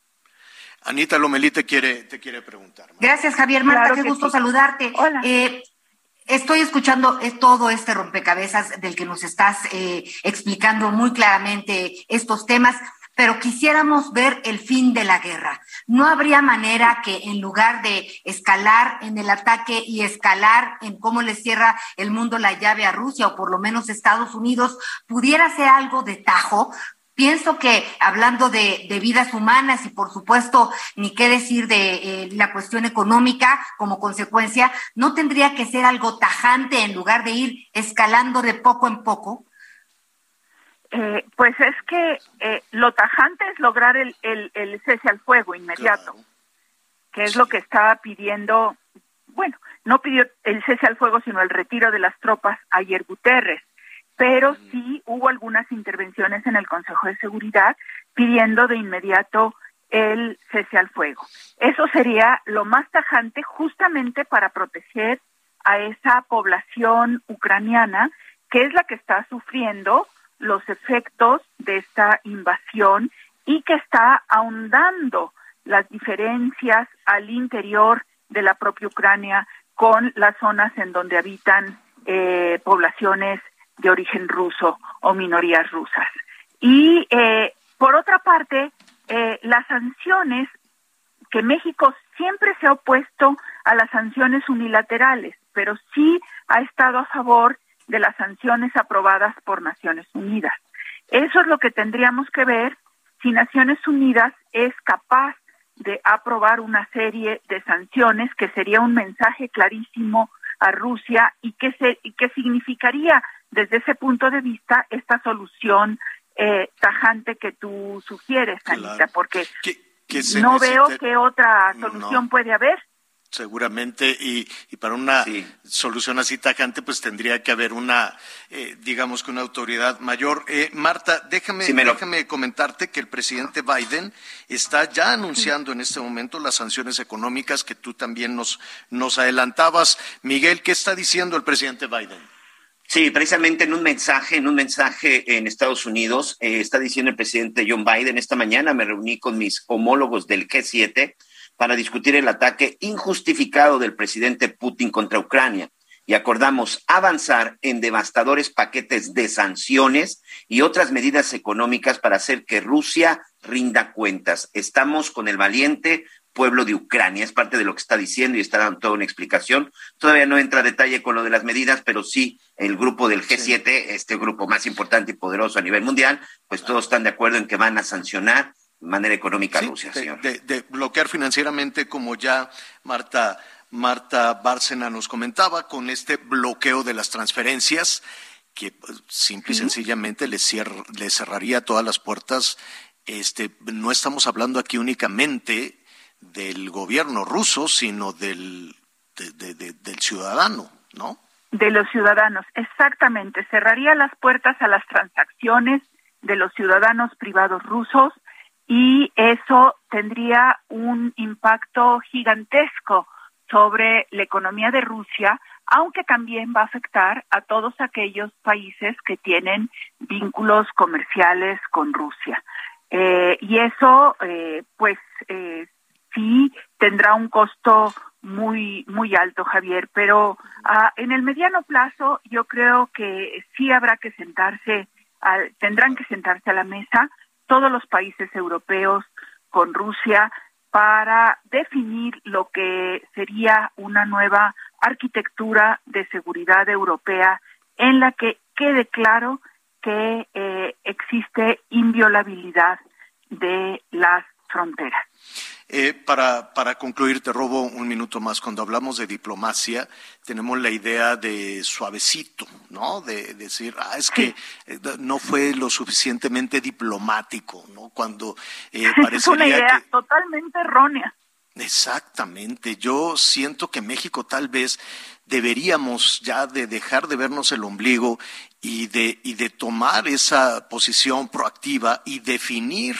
Speaker 3: Anita Lomelí te quiere, te quiere preguntar.
Speaker 6: Gracias, Javier Marta, qué gusto saludarte.
Speaker 7: Hola.
Speaker 6: Eh, estoy escuchando eh, todo este rompecabezas del que nos estás eh, explicando muy claramente estos temas pero quisiéramos ver el fin de la guerra. No habría manera que en lugar de escalar en el ataque y escalar en cómo le cierra el mundo la llave a Rusia o por lo menos Estados Unidos, pudiera ser algo de tajo, Pienso que hablando de, vidas humanas y por supuesto ni qué decir de eh, la cuestión económica como consecuencia, no tendría que ser algo tajante en lugar de ir escalando de poco en poco
Speaker 7: Eh, pues es que eh, lo tajante es lograr el, el, el cese al fuego inmediato, que es lo que estaba pidiendo, bueno, no pidió el cese al fuego, sino el retiro de las tropas ayer Guterres, pero sí hubo algunas intervenciones en el Consejo de Seguridad pidiendo de inmediato el cese al fuego. Eso sería lo más tajante justamente para proteger a esa población ucraniana que es la que está sufriendo los efectos de esta invasión y que está ahondando las diferencias al interior de la propia Ucrania con las zonas en donde habitan eh, poblaciones de origen ruso o minorías rusas. Y eh, por otra parte, eh, las sanciones, que México siempre se ha opuesto a las sanciones unilaterales, pero sí ha estado a favor de las sanciones aprobadas por Naciones Unidas. Eso es lo que tendríamos que ver si Naciones Unidas es capaz de aprobar una serie de sanciones que sería un mensaje clarísimo a Rusia y que, se, y que significaría desde ese punto de vista esta solución eh, tajante que tú sugieres, Anita, porque no veo qué otra solución puede haber
Speaker 3: seguramente, y, y para una solución así tajante, pues tendría que haber una, eh, digamos que una autoridad mayor. Eh, Marta, déjame, déjame comentarte que el presidente Biden está ya anunciando en este momento las sanciones económicas que tú también nos, nos adelantabas. Miguel, ¿qué está diciendo el presidente Biden?
Speaker 5: Sí, precisamente en un mensaje, en un mensaje en Estados Unidos, eh, está diciendo el presidente John Biden, esta mañana me reuní con mis homólogos del G7 para discutir el ataque injustificado del presidente Putin contra Ucrania y acordamos avanzar en devastadores paquetes de sanciones y otras medidas económicas para hacer que Rusia rinda cuentas. Estamos con el valiente pueblo de Ucrania. Es parte de lo que está diciendo y está dando toda una explicación. Todavía no entra a detalle con lo de las medidas, pero sí el grupo del G7, este grupo más importante y poderoso a nivel mundial, pues todos están de acuerdo en que van a sancionar manera económica a Rusia.
Speaker 3: De, bloquear financieramente, como ya Marta, Marta Bárcena nos comentaba, con este bloqueo de las transferencias que pues, simple y sencillamente le, le cerraría todas las puertas. Este, no estamos hablando aquí únicamente del gobierno ruso, sino del, del ciudadano, ¿no?
Speaker 7: De los ciudadanos, exactamente. Cerraría las puertas a las transacciones de los ciudadanos privados rusos y eso tendría un impacto gigantesco sobre la economía de Rusia, aunque también va a afectar a todos aquellos países que tienen vínculos comerciales con Rusia. Eh, y eso, eh, pues, eh, sí tendrá un costo muy muy alto, Javier. Pero ah, en el mediano plazo, yo creo que sí habrá que sentarse, tendrán que sentarse a la mesa todos los países europeos con Rusia para definir lo que sería una nueva arquitectura de seguridad europea en la que quede claro que eh, existe inviolabilidad de las fronteras.
Speaker 3: Eh, para, para concluir, te robo un minuto más. Cuando hablamos de diplomacia, tenemos la idea de suavecito, ¿no? De, decir, ah, es que eh, no fue lo suficientemente diplomático, ¿no? Cuando eh, parecería
Speaker 7: es una idea totalmente errónea.
Speaker 3: Exactamente. Yo siento que México tal vez deberíamos ya de dejar de vernos el ombligo y de, y de tomar esa posición proactiva y definir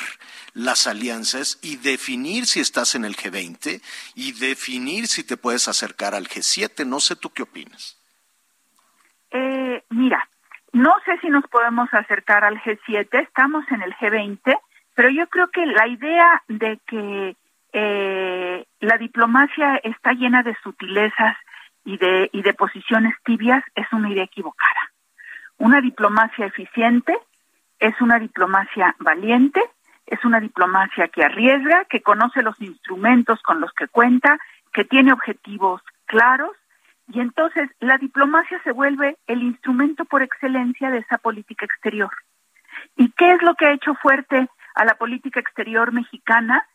Speaker 3: las alianzas y definir si estás en el G20 y definir si te puedes acercar al G7. No sé tú qué opinas.
Speaker 7: Eh, mira, no sé si nos podemos acercar al G7, estamos en el G20, pero yo creo que la idea de que eh, la diplomacia está llena de sutilezas y de, y de posiciones tibias es una idea equivocada. Una diplomacia eficiente es una diplomacia valiente es una diplomacia que arriesga, que conoce los instrumentos con los que cuenta, que tiene objetivos claros y entonces la diplomacia se vuelve el instrumento por excelencia de esa política exterior. ¿Y qué es lo que ha hecho fuerte a la política exterior mexicana?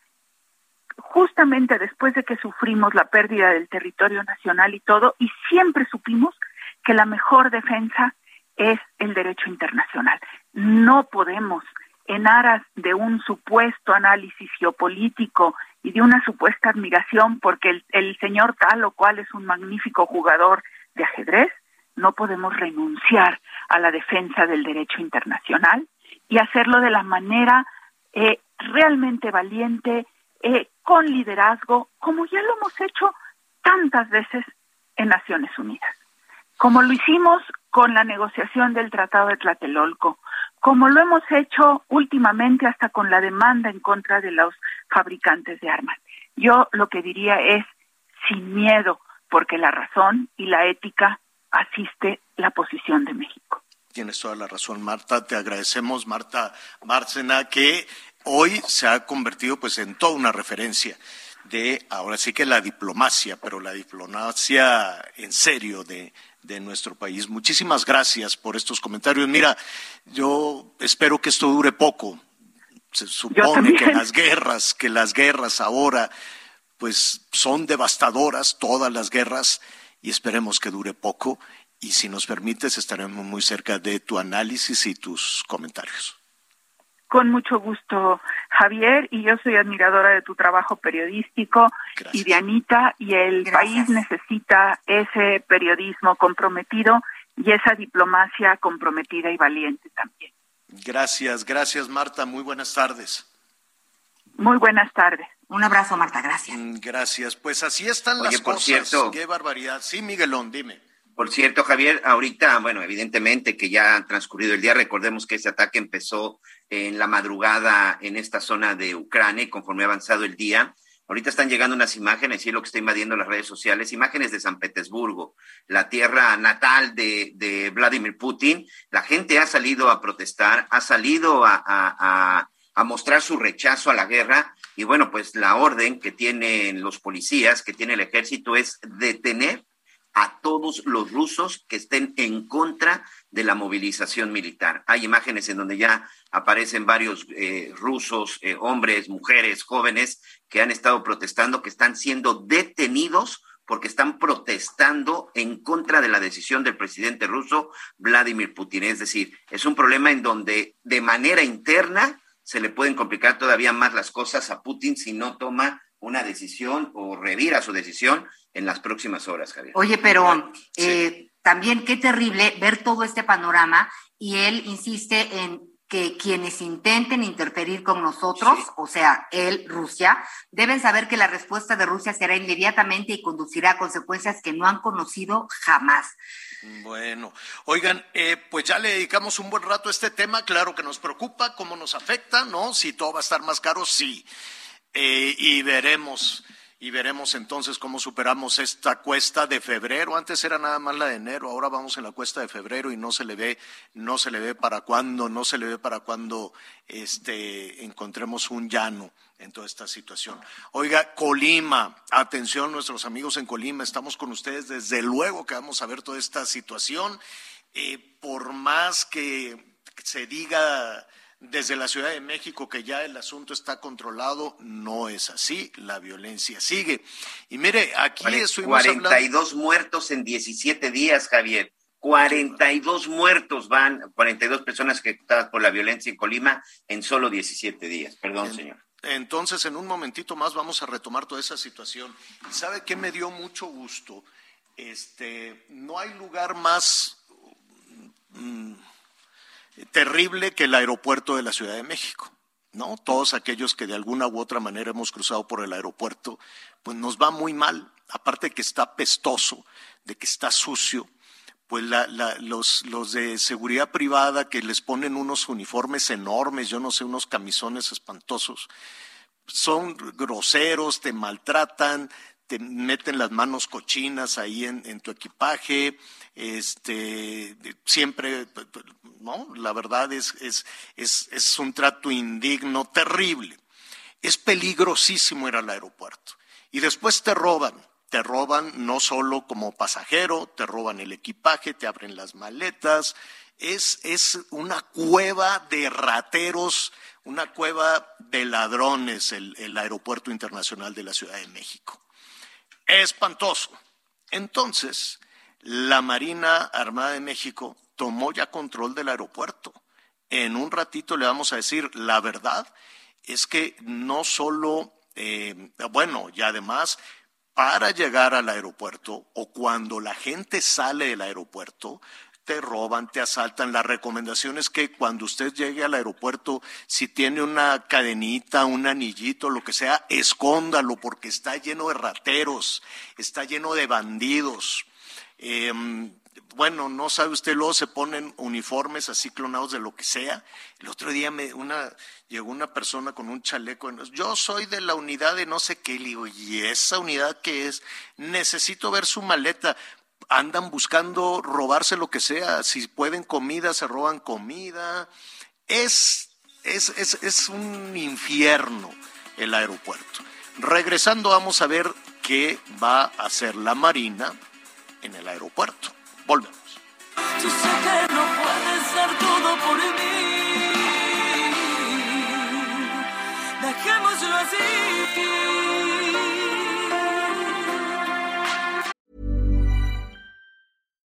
Speaker 7: Justamente después de que sufrimos la pérdida del territorio nacional y todo, y siempre supimos que la mejor defensa es el derecho internacional. no podemos, en aras de un supuesto análisis geopolítico y de una supuesta admiración porque el, señor tal o cual es un magnífico jugador de ajedrez, no podemos renunciar a la defensa del derecho internacional y hacerlo de la manera eh, realmente valiente, eh, con liderazgo, como ya lo hemos hecho tantas veces en Naciones Unidas, como lo hicimos con la negociación del Tratado de Tlatelolco, como lo hemos hecho últimamente hasta con la demanda en contra de los fabricantes de armas. Yo lo que diría es sin miedo, porque la razón y la ética asiste la posición de México.
Speaker 3: Tienes toda la razón, Marta. Te agradecemos, Marta Bárcena, que hoy se ha convertido pues en toda una referencia de ahora sí que la diplomacia, pero la diplomacia en serio de, de nuestro país. Muchísimas gracias por estos comentarios. Mira, yo espero que esto dure poco. Se supone que las guerras, que las guerras ahora pues son devastadoras, todas las guerras, y esperemos que dure poco. Y si nos permites, estaremos muy cerca de tu análisis y tus comentarios.
Speaker 7: Con mucho gusto, Javier, y yo soy admiradora de tu trabajo periodístico
Speaker 3: Gracias.
Speaker 7: y de Anita, y el
Speaker 6: Gracias.
Speaker 7: país necesita ese periodismo comprometido y esa diplomacia comprometida y valiente también.
Speaker 3: Gracias, gracias Marta, muy buenas tardes.
Speaker 7: Muy buenas tardes.
Speaker 6: Un abrazo, Marta, gracias.
Speaker 3: Mm, Gracias, pues así están
Speaker 5: Oye,
Speaker 3: las
Speaker 5: por
Speaker 3: cosas.
Speaker 5: cierto-
Speaker 3: Qué barbaridad. Sí, Miguelón, dime.
Speaker 5: Por cierto, Javier, ahorita, bueno, evidentemente que ya ha transcurrido el día, recordemos que ese ataque empezó en la madrugada en esta zona de Ucrania y conforme ha avanzado el día, ahorita están llegando unas imágenes, y es lo que está invadiendo las redes sociales, imágenes de San Petersburgo, la tierra natal de, de Vladimir Putin. La gente ha salido a protestar, ha salido a, a- a- a mostrar su rechazo a la guerra y bueno, pues la orden que tienen los policías, que tiene el ejército es detener a todos los rusos que estén en contra de la movilización militar. Hay imágenes en donde ya aparecen varios eh, rusos, eh, hombres, mujeres, jóvenes, que han estado protestando, que están siendo detenidos porque están protestando en contra de la decisión del presidente ruso Vladimir Putin. Es decir, es un problema en donde de manera interna se le pueden complicar todavía más las cosas a Putin si no toma una decisión o revira su decisión en las próximas horas, Javier.
Speaker 6: Oye, pero
Speaker 3: Sí.
Speaker 6: eh, también qué terrible ver todo este panorama y él insiste en que quienes intenten interferir con nosotros,
Speaker 5: Sí.
Speaker 6: o sea, él, Rusia, deben saber que la respuesta de Rusia será inmediatamente y conducirá a consecuencias que no han conocido jamás.
Speaker 3: Bueno, oigan, eh, pues ya le dedicamos un buen rato a este tema, claro que nos preocupa, cómo nos afecta, ¿no? Si todo va a estar más caro, sí. Eh, y veremos, y veremos entonces cómo superamos esta cuesta de febrero. Antes era nada más la de enero, ahora vamos en la cuesta de febrero y no se le ve, no se le ve para cuándo, no se le ve para cuándo este, encontremos un llano en toda esta situación. Oiga, Colima, atención nuestros amigos en Colima, estamos con ustedes, desde luego que vamos a ver toda esta situación. Eh, por más que se diga desde la Ciudad de México que ya el asunto está controlado, no es así, la violencia sigue. Y mire, aquí
Speaker 5: Cuare-
Speaker 3: estuvimos hablando...
Speaker 5: 42 muertos en 17 días, Javier. 42 muertos van, 42 personas ejecutadas por la violencia en Colima en solo 17 días. Perdón,
Speaker 3: En-
Speaker 5: señor.
Speaker 3: Entonces, en un momentito más vamos a retomar toda esa situación. ¿Y sabe qué me dio mucho gusto? Este, no hay lugar más mm, terrible que el aeropuerto de la Ciudad de México. ¿No? Todos aquellos que de alguna u otra manera hemos cruzado por el aeropuerto, pues nos va muy mal. Aparte de que está pestoso, de que está sucio, pues la- la- los, los de seguridad privada que les ponen unos uniformes enormes, yo no sé, unos camisones espantosos, son groseros, te maltratan, te meten las manos cochinas ahí en, tu equipaje, este, siempre, no, la verdad es, es, es, es un trato indigno, terrible. Es peligrosísimo ir al aeropuerto. Y después te roban, te roban no solo como pasajero, te roban el equipaje, te abren las maletas. Es, es una cueva de rateros, una cueva de ladrones el aeropuerto internacional de la Ciudad de México. Espantoso. Entonces, la Marina Armada de México tomó ya control del aeropuerto. En un ratito le vamos a decir la verdad, es que no solo, eh, bueno, y además para llegar al aeropuerto o cuando la gente sale del aeropuerto, te roban, te asaltan. La recomendación es que cuando usted llegue al aeropuerto, si tiene una cadenita, un anillito, lo que sea, escóndalo porque está lleno de rateros, está lleno de bandidos. Em, bueno, no sabe usted, luego se ponen uniformes así clonados de lo que sea. El otro día me, una, llegó una persona con un chaleco. Yo soy de la unidad de no sé qué. Le digo, ¿y esa unidad qué es? Necesito ver su maleta. Andan buscando robarse lo que sea. Si pueden comida, se roban comida. Es, es, es, es un infierno el aeropuerto. Regresando, vamos a ver qué va a hacer la Marina en el aeropuerto. Volvemos.
Speaker 4: Yo sé que no puede ser todo por mí. Dejémoslo así.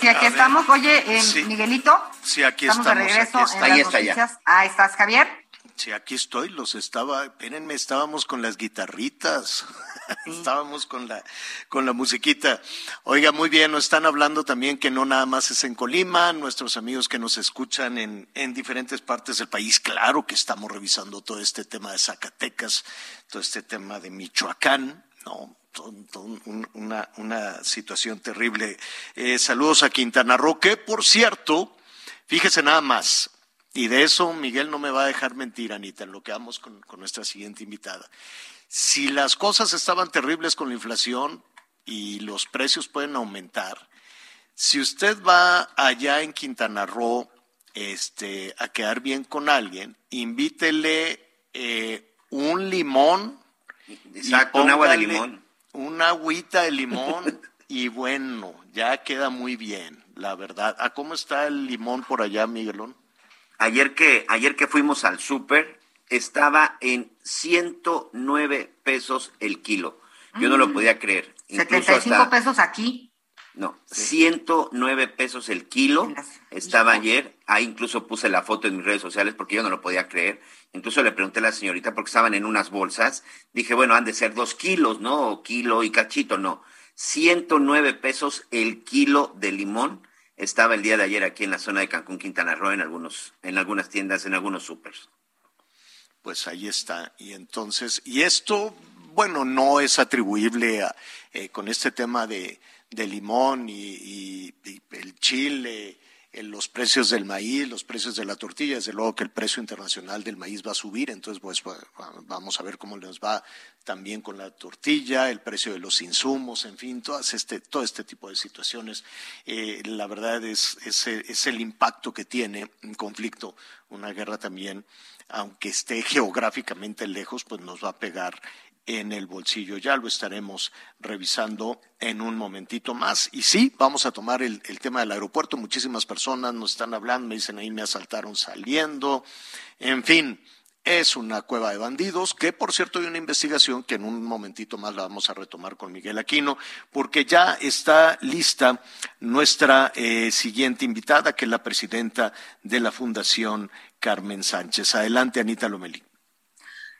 Speaker 6: sí, aquí
Speaker 3: a ver.
Speaker 6: estamos. Oye, eh,
Speaker 3: Sí.
Speaker 6: Miguelito.
Speaker 3: Sí, aquí
Speaker 6: estamos.
Speaker 3: estamos.
Speaker 6: de regreso
Speaker 3: aquí
Speaker 6: en las
Speaker 5: Ahí está ya.
Speaker 6: Ahí estás, Javier.
Speaker 3: Sí, aquí estoy, los estaba, espérenme, estábamos con las guitarritas, estábamos con la, con la musiquita. Oiga, muy bien, nos están hablando también que no nada más es en Colima, nuestros amigos que nos escuchan en, en diferentes partes del país, claro que estamos revisando todo este tema de Zacatecas, todo este tema de Michoacán, no, un- una, una situación terrible. Eh, saludos a Quintana Roo, que por cierto, fíjese nada más, y de eso Miguel no me va a dejar mentir, Anita, en lo que vamos con, con nuestra siguiente invitada. Si las cosas estaban terribles con la inflación y los precios pueden aumentar, si usted va allá en Quintana Roo este, a quedar bien con alguien, invítele eh, un limón.
Speaker 5: Exacto, un agua de limón.
Speaker 3: Una agüita de limón y bueno, ya queda muy bien, la verdad. ¿A cómo está el limón por allá, Miguelón?
Speaker 5: Ayer que, ayer que fuimos al súper, estaba en 109 pesos el kilo. Yo no lo podía creer. Incluso
Speaker 6: 75
Speaker 5: hasta-
Speaker 6: pesos aquí.
Speaker 5: No, 109 pesos el kilo estaba ayer. Ahí incluso puse la foto en mis redes sociales porque yo no lo podía creer. Incluso le pregunté a la señorita porque estaban en unas bolsas. Dije, bueno, han de ser dos kilos, ¿no? O kilo y cachito, no. 109 pesos el kilo de limón estaba el día de ayer aquí en la zona de Cancún, Quintana Roo, en, algunos, en algunas tiendas, en algunos supers.
Speaker 3: Pues ahí está. Y entonces, y esto, bueno, no es atribuible a, eh, con este tema de, de limón y, el chile, eh, los precios del maíz, los precios de la tortilla, desde luego que el precio internacional del maíz va a subir, entonces pues va- va- vamos a ver cómo nos va también con la tortilla, el precio de los insumos, en fin, todas este, todo este tipo de situaciones. Eh, la verdad es, es, es el impacto que tiene un conflicto, una guerra también, aunque esté geográficamente lejos, pues nos va a pegar en el bolsillo. Ya lo estaremos revisando en un momentito más. Y sí, vamos a tomar el, tema del aeropuerto. Muchísimas personas nos están hablando, me dicen ahí me asaltaron saliendo. En fin, es una cueva de bandidos, que por cierto hay una investigación que en un momentito más la vamos a retomar con Miguel Aquino, porque ya está lista nuestra eh, siguiente invitada, que es la presidenta de la Fundación Carmen Sánchez. Adelante, Anita Lomelí.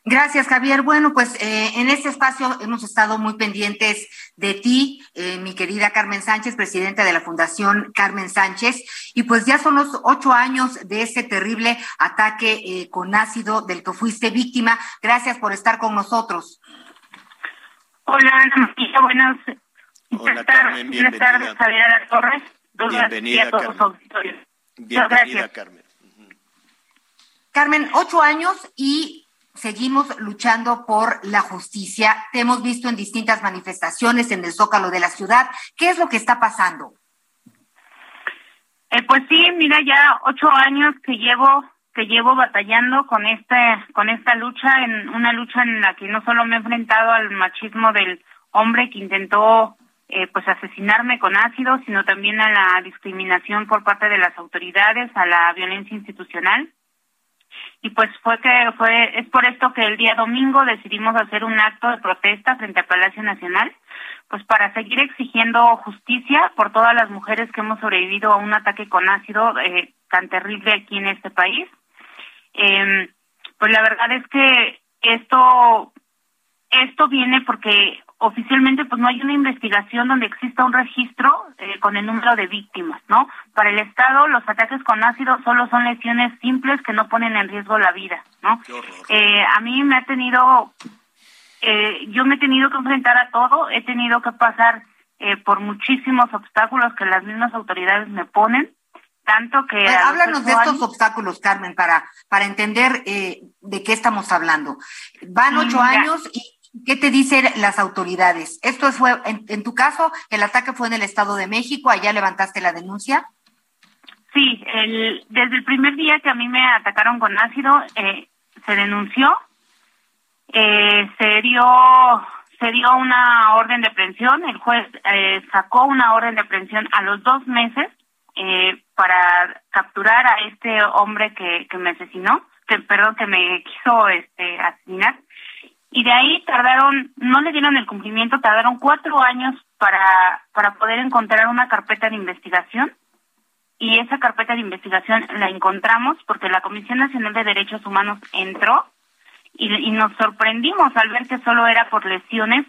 Speaker 6: Gracias, Javier. Bueno, pues eh, en este espacio hemos estado muy pendientes de ti, eh, mi querida Carmen Sánchez, presidenta de la Fundación Carmen Sánchez, y pues ya son los ocho años de ese terrible ataque eh, con ácido del que fuiste víctima. Gracias por estar con nosotros.
Speaker 8: Hola, Ana buenas,
Speaker 3: Hola,
Speaker 8: tardes,
Speaker 3: Carmen,
Speaker 8: buenas tardes,
Speaker 3: bienvenida.
Speaker 8: Javier Torres.
Speaker 3: Bienvenida,
Speaker 8: gracias a todos los
Speaker 3: Carmen. Bienvenida. Carmen.
Speaker 6: Carmen, ocho años y seguimos luchando por la justicia. Te hemos visto en distintas manifestaciones en el Zócalo de la ciudad. ¿Qué es lo que está pasando?
Speaker 8: Eh, pues sí, mira, ya ocho años que llevo que llevo batallando con este con esta lucha, en una lucha en la que no solo me he enfrentado al machismo del hombre que intentó eh, pues asesinarme con ácido, sino también a la discriminación por parte de las autoridades, a la violencia institucional. Y pues fue que fue es por esto que el día domingo decidimos hacer un acto de protesta frente al Palacio Nacional, pues para seguir exigiendo justicia por todas las mujeres que hemos sobrevivido a un ataque con ácido eh, tan terrible aquí en este país. Eh, pues la verdad es que esto esto viene porque oficialmente pues no hay una investigación donde exista un registro eh, con el número de víctimas, ¿no? Para el Estado los ataques con ácido solo son lesiones simples que no ponen en riesgo la vida, ¿no? Eh, a mí me ha tenido, eh, yo me he tenido que enfrentar a todo, he tenido que pasar eh, por muchísimos obstáculos que las mismas autoridades me ponen, tanto que...
Speaker 6: Pues, háblanos de estos obstáculos, Carmen, para, para entender eh, de qué estamos hablando. Van ocho
Speaker 8: Mira.
Speaker 6: años y ¿qué te dicen las autoridades? Esto fue, en, en tu caso, el ataque fue en el Estado de México, allá levantaste la denuncia.
Speaker 8: Sí, el, desde el primer día que a mí me atacaron con ácido, eh, se denunció, eh, se dio se dio una orden de aprehensión, el juez eh, sacó una orden de aprehensión a los dos meses eh, para capturar a este hombre que, que me asesinó, que perdón, que me quiso este asesinar. Y de ahí tardaron, no le dieron el cumplimiento, tardaron cuatro años para, para poder encontrar una carpeta de investigación y esa carpeta de investigación la encontramos porque la Comisión Nacional de Derechos Humanos entró y, y nos sorprendimos al ver que solo era por lesiones.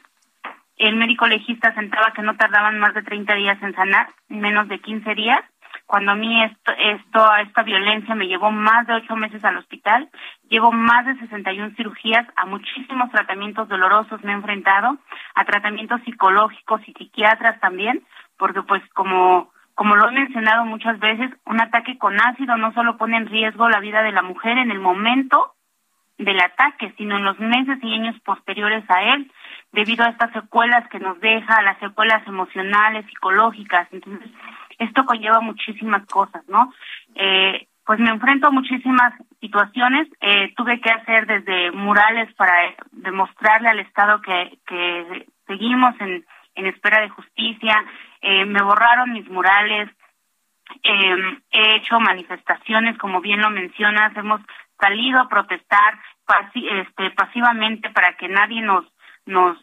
Speaker 8: El médico legista sentaba que no tardaban más de 30 días en sanar, menos de 15 días. Cuando a mí esto, esto, esta violencia me llevó más de ocho meses al hospital, llevo más de 61 cirugías, a muchísimos tratamientos dolorosos me he enfrentado, a tratamientos psicológicos y psiquiatras también, porque pues como como lo he mencionado muchas veces, un ataque con ácido no solo pone en riesgo la vida de la mujer en el momento del ataque, sino en los meses y años posteriores a él, debido a estas secuelas que nos deja, las secuelas emocionales, psicológicas. Entonces, esto conlleva muchísimas cosas, ¿no? Eh, pues me enfrento a muchísimas situaciones. Eh, tuve que hacer desde murales para demostrarle al Estado que, seguimos en, espera de justicia. Eh, me borraron mis murales. Eh, he hecho manifestaciones, como bien lo mencionas. Hemos salido a protestar este, pasivamente para que nadie nos, nos,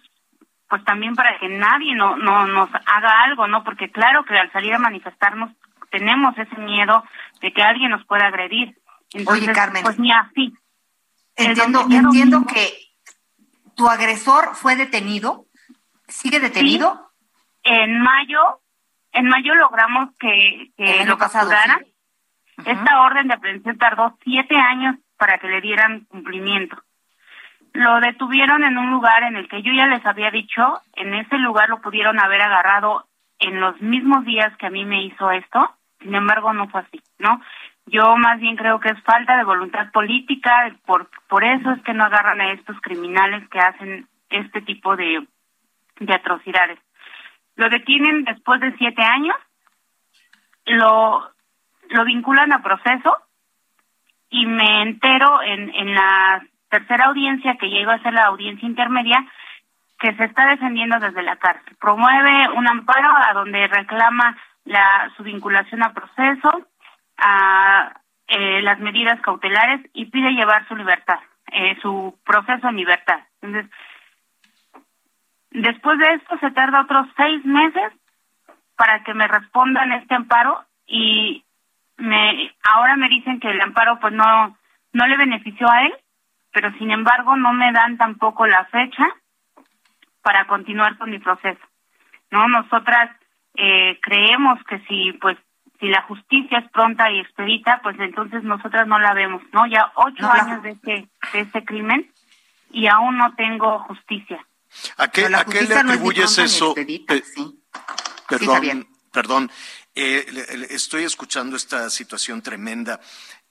Speaker 8: pues también para que nadie no, no nos haga algo, ¿no? Porque claro que al salir a manifestarnos tenemos ese miedo de que alguien nos pueda agredir. Entonces,
Speaker 6: Oye, Carmen.
Speaker 8: Pues ni así.
Speaker 6: Entiendo, entiendo que tu agresor fue detenido, sigue detenido.
Speaker 8: En mayo, en mayo logramos que, que lo
Speaker 6: pasado, sí.
Speaker 8: Esta orden de aprehensión tardó siete años para que le dieran cumplimiento. Lo detuvieron en un lugar en el que yo ya les había dicho, en ese lugar lo pudieron haber agarrado en los mismos días que a mí me hizo esto, sin embargo no fue así, ¿no? Yo más bien creo que es falta de voluntad política, por, por eso es que no agarran a estos criminales que hacen este tipo de, de atrocidades. Lo detienen después de siete años, lo, lo vinculan a proceso y me entero en, en la tercera audiencia que llegó a ser la audiencia intermedia que se está defendiendo desde la cárcel. Promueve un amparo a donde reclama la, su vinculación a proceso, a eh, las medidas cautelares y pide llevar su libertad, eh, su proceso en libertad. Entonces, después de esto se tarda otros seis meses para que me respondan este amparo y me ahora me dicen que el amparo pues no no le benefició a él pero sin embargo no me dan tampoco la fecha para continuar con mi proceso. No, nosotras eh, creemos que si pues si la justicia es pronta y expedita, pues entonces nosotras no la vemos, ¿no? Ya ocho años de ese, de ese crimen y aún no tengo justicia.
Speaker 3: ¿A qué, ¿a qué le atribuyes eso? perdón, perdón. Eh, estoy escuchando esta situación tremenda.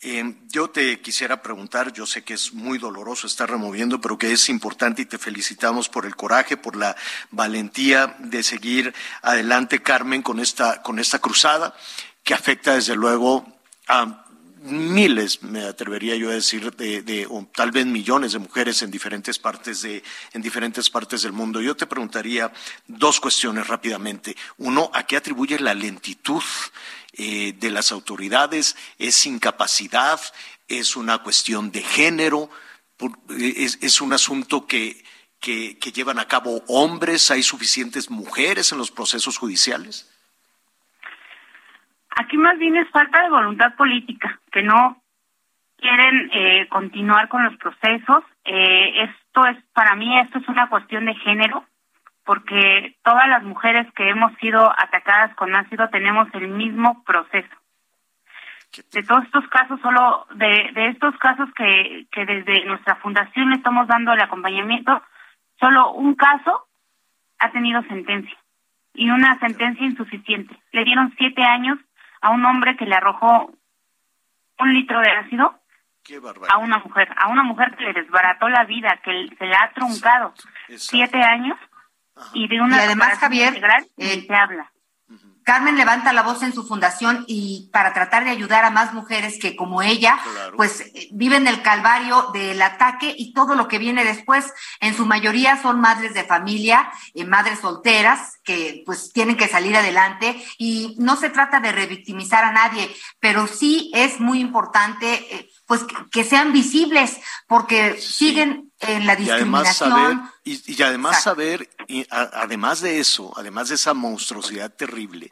Speaker 3: Eh, yo te quisiera preguntar, yo sé que es muy doloroso estar removiendo, pero que es importante y te felicitamos por el coraje, por la valentía de seguir adelante, Carmen, con esta, con esta cruzada que afecta desde luego a miles, me atrevería yo a decir, de, o tal vez millones de mujeres en diferentes partes de, en diferentes partes del mundo. Yo te preguntaría dos cuestiones rápidamente. Uno, ¿a qué atribuye la lentitud eh, de las autoridades? ¿Es incapacidad? ¿Es una cuestión de género? ¿Es, un asunto que, que llevan a cabo hombres? ¿Hay suficientes mujeres en los procesos judiciales?
Speaker 8: Aquí más bien es falta de voluntad política, que no quieren eh, continuar con los procesos. Eh, esto es, para mí, esto es una cuestión de género, porque todas las mujeres que hemos sido atacadas con ácido tenemos el mismo proceso. De todos estos casos, solo de, de estos casos que, que desde nuestra fundación le estamos dando el acompañamiento, solo un caso ha tenido sentencia y una sentencia insuficiente. Le dieron siete años a un hombre que le arrojó un litro de ácido a una mujer, a una mujer que le desbarató la vida, que se la ha truncado. Siete años y de una
Speaker 6: y además Javier
Speaker 8: eh, se habla.
Speaker 6: Carmen levanta la voz en su fundación y para tratar de ayudar a más mujeres que como ella, pues eh, viven el calvario del ataque y todo lo que viene después. En su mayoría son madres de familia, eh, madres solteras que pues tienen que salir adelante y no se trata de revictimizar a nadie, pero sí es muy importante eh, pues que, sean visibles porque siguen en la discriminación.
Speaker 3: Y además saber, y además de eso, además de esa monstruosidad terrible,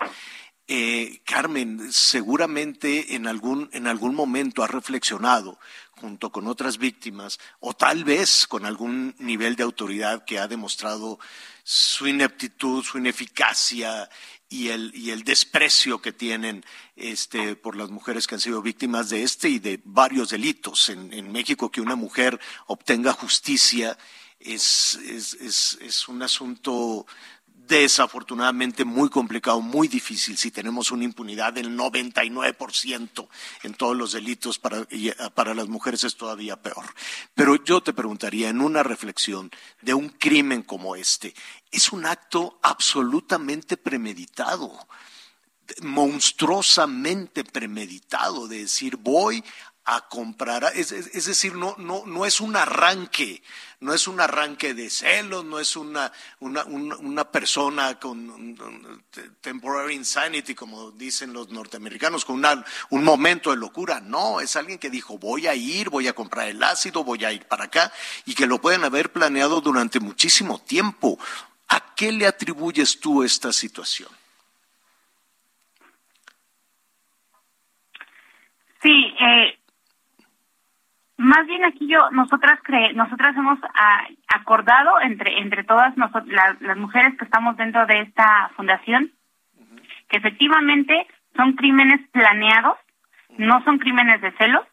Speaker 3: eh, Carmen, seguramente en algún, en algún momento ha reflexionado junto con otras víctimas, o tal vez con algún nivel de autoridad que ha demostrado su ineptitud, su ineficacia y el, y el desprecio que tienen este, por las mujeres que han sido víctimas de este y de varios delitos. En, en México, que una mujer obtenga justicia es, es, es, un asunto desafortunadamente muy complicado, muy difícil si tenemos una impunidad del 99% en todos los delitos para, para las mujeres es todavía peor. Pero yo te preguntaría, en una reflexión de un crimen como este, es un acto absolutamente premeditado monstruosamente premeditado de decir voy a comprar, es, es, decir, no, no, no es un arranque, no es un arranque de celos, no es una, una, una, persona con temporary insanity, como dicen los norteamericanos, con un momento de locura, no, es alguien que dijo voy a ir, voy a comprar el ácido, voy a ir para acá, y que lo pueden haber planeado durante muchísimo tiempo. ¿A qué le atribuyes tú esta situación?
Speaker 8: Sí, eh, más bien aquí yo, nosotras cre nosotras hemos ah, acordado entre entre todas las mujeres que estamos dentro de esta fundación que efectivamente son crímenes planeados, no son crímenes de celos.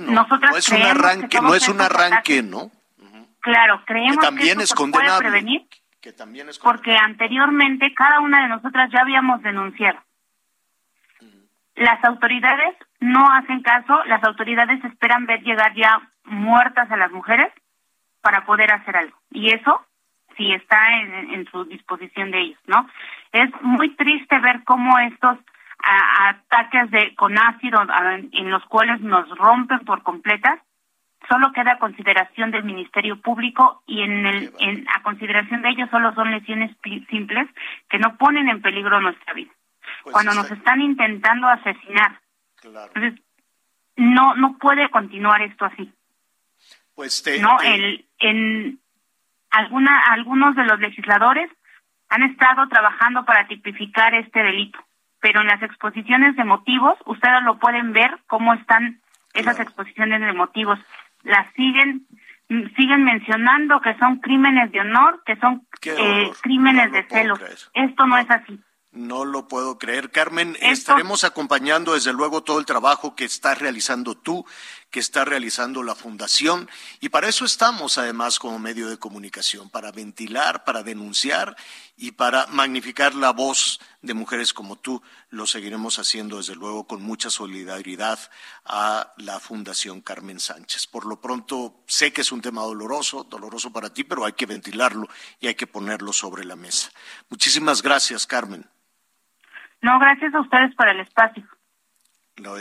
Speaker 3: no, es un arranque, no es un arranque, ¿no?
Speaker 8: Claro, creemos
Speaker 3: que también es condenable.
Speaker 8: prevenir, que también es porque anteriormente cada una de nosotras ya habíamos denunciado. Las autoridades no hacen caso, las autoridades esperan ver llegar ya muertas a las mujeres para poder hacer algo. Y eso sí está en, su disposición de ellos, ¿no? Es muy triste ver cómo estos ataques de con ácido en los cuales nos rompen por completas, solo queda consideración del Ministerio Público y en el en, a consideración de ellos solo son lesiones simples que no ponen en peligro nuestra vida. Pues Cuando nos están intentando asesinar, entonces, no, no puede continuar esto así.
Speaker 3: Pues
Speaker 8: no, El, en alguna, algunos de los legisladores han estado trabajando para tipificar este delito, pero en las exposiciones de motivos, ustedes lo pueden ver cómo están esas exposiciones de motivos. las siguen siguen mencionando que son crímenes de honor, que son eh, crímenes de celos. Esto no es así.
Speaker 3: No lo puedo creer. Carmen, estaremos acompañando desde luego todo el trabajo que estás realizando tú, que está realizando la Fundación, y para eso estamos además como medio de comunicación, para ventilar, para denunciar y para magnificar la voz de mujeres como tú. Lo seguiremos haciendo desde luego con mucha solidaridad a la Fundación Carmen Sánchez. Por lo pronto, sé que es un tema doloroso, doloroso para ti, pero hay que ventilarlo y hay que ponerlo sobre la mesa. Muchísimas gracias, Carmen.
Speaker 8: No, gracias a ustedes por el espacio.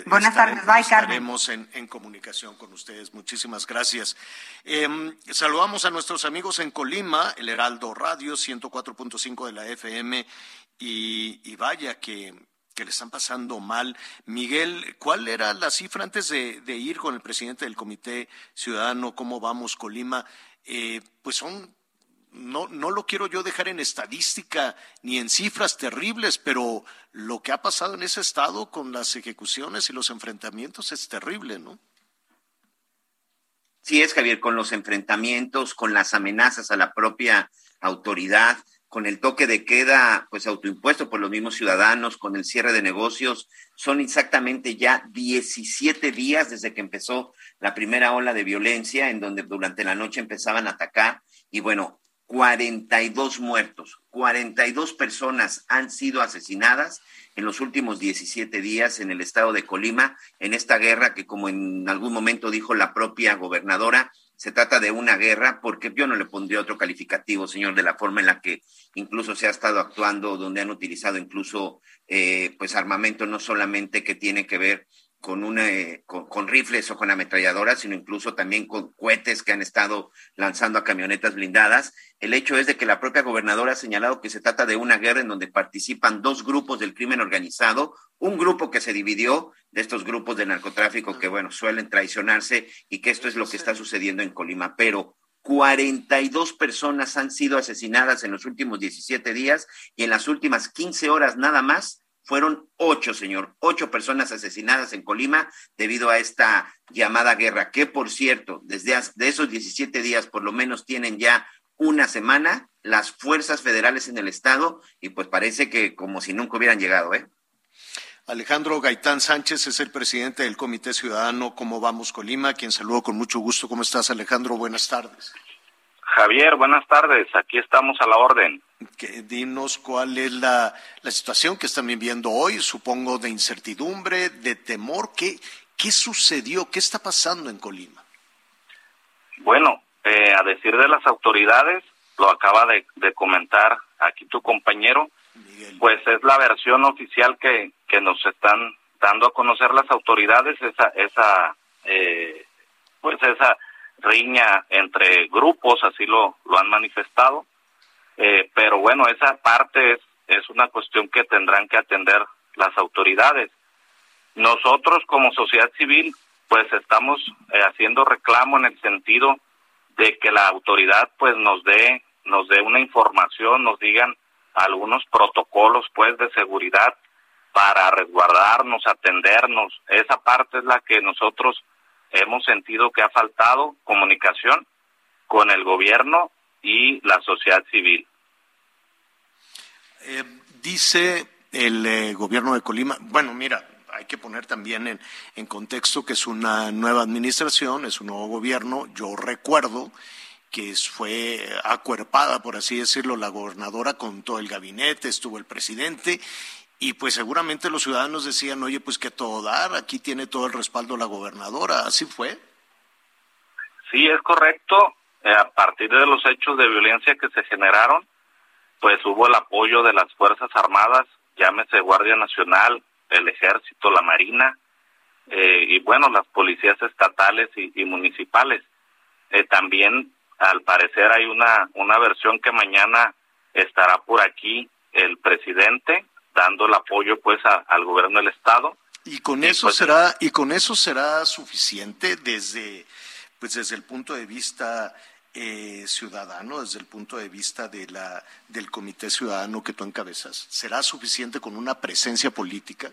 Speaker 6: Buenas tardes, bye,
Speaker 3: Estaremos en, en, comunicación con ustedes. Muchísimas gracias. Eh, saludamos a nuestros amigos en Colima, el Heraldo Radio 104.5 de la FM, y, y vaya que, que, le están pasando mal. Miguel, ¿cuál era la cifra antes de, de ir con el presidente del Comité Ciudadano? ¿Cómo vamos, Colima? Eh, pues son no, no lo quiero yo dejar en estadística ni en cifras terribles, pero lo que ha pasado en ese estado con las ejecuciones y los enfrentamientos es terrible, ¿no?
Speaker 5: Sí, es Javier, con los enfrentamientos, con las amenazas a la propia autoridad, con el toque de queda, pues autoimpuesto por los mismos ciudadanos, con el cierre de negocios, son exactamente ya 17 días desde que empezó la primera ola de violencia, en donde durante la noche empezaban a atacar. Y bueno, 42 muertos, 42 personas han sido asesinadas en los últimos 17 días en el estado de Colima, en esta guerra que como en algún momento dijo la propia gobernadora, se trata de una guerra porque yo no le pondría otro calificativo, señor, de la forma en la que incluso se ha estado actuando, donde han utilizado incluso eh, pues armamento no solamente que tiene que ver con, eh, con, rifles o con ametralladoras, sino incluso también con cohetes que han estado lanzando a camionetas blindadas. El hecho es de que la propia gobernadora ha señalado que se trata de una guerra en donde participan dos grupos del crimen organizado, un grupo que se dividió de estos grupos de narcotráfico que, bueno, suelen traicionarse y que esto es lo que está sucediendo en Colima, pero 42 personas han sido asesinadas en los últimos 17 días y en las últimas 15 horas nada más fueron ocho, señor, ocho personas asesinadas en Colima debido a esta llamada guerra, que por cierto, desde de esos 17 días por lo menos tienen ya una semana las fuerzas federales en el estado y pues parece que como si nunca hubieran llegado, ¿eh?
Speaker 3: Alejandro Gaitán Sánchez es el presidente del Comité Ciudadano Cómo Vamos Colima, quien saludo con mucho gusto. ¿Cómo estás, Alejandro? Buenas tardes.
Speaker 9: Javier, buenas tardes. Aquí estamos a la orden.
Speaker 3: Que, dinos cuál es la, situación que están viviendo hoy, supongo de incertidumbre, de temor. ¿Qué, qué sucedió? ¿Qué está pasando en Colima?
Speaker 9: Bueno, eh, a decir de las autoridades, lo acaba de, comentar aquí tu compañero, pues es la versión oficial que, que nos están dando a conocer las autoridades, esa, esa eh, pues esa riña entre grupos, así lo, lo han manifestado. Eh, pero bueno, esa parte es, es una cuestión que tendrán que atender las autoridades. Nosotros como sociedad civil, pues estamos eh, haciendo reclamo en el sentido de que la autoridad pues nos dé nos dé una información, nos digan algunos protocolos pues de seguridad para resguardarnos, atendernos. Esa parte es la que nosotros hemos sentido que ha faltado comunicación con el gobierno y la sociedad civil.
Speaker 3: Eh, dice el eh, gobierno de Colima, bueno, mira, hay que poner también en, en, contexto que es una nueva administración, es un nuevo gobierno. Yo recuerdo que fue acuerpada, por así decirlo, la gobernadora con todo el gabinete, estuvo el presidente y pues seguramente los ciudadanos decían, oye, pues que todo dar, aquí tiene todo el respaldo la gobernadora, ¿así fue?
Speaker 9: Sí, es correcto. Eh, a partir de los hechos de violencia que se generaron, pues hubo el apoyo de las Fuerzas Armadas, llámese Guardia Nacional, el Ejército, la Marina, eh, y bueno, las policías estatales y, municipales. Eh, también, al parecer, hay una, una versión que mañana estará por aquí el presidente dando el apoyo pues al gobierno del estado.
Speaker 3: Y con eso pues, será y con eso será suficiente desde pues desde el punto de vista eh, ciudadano, desde el punto de vista de la del comité ciudadano que tú encabezas, será suficiente con una presencia política.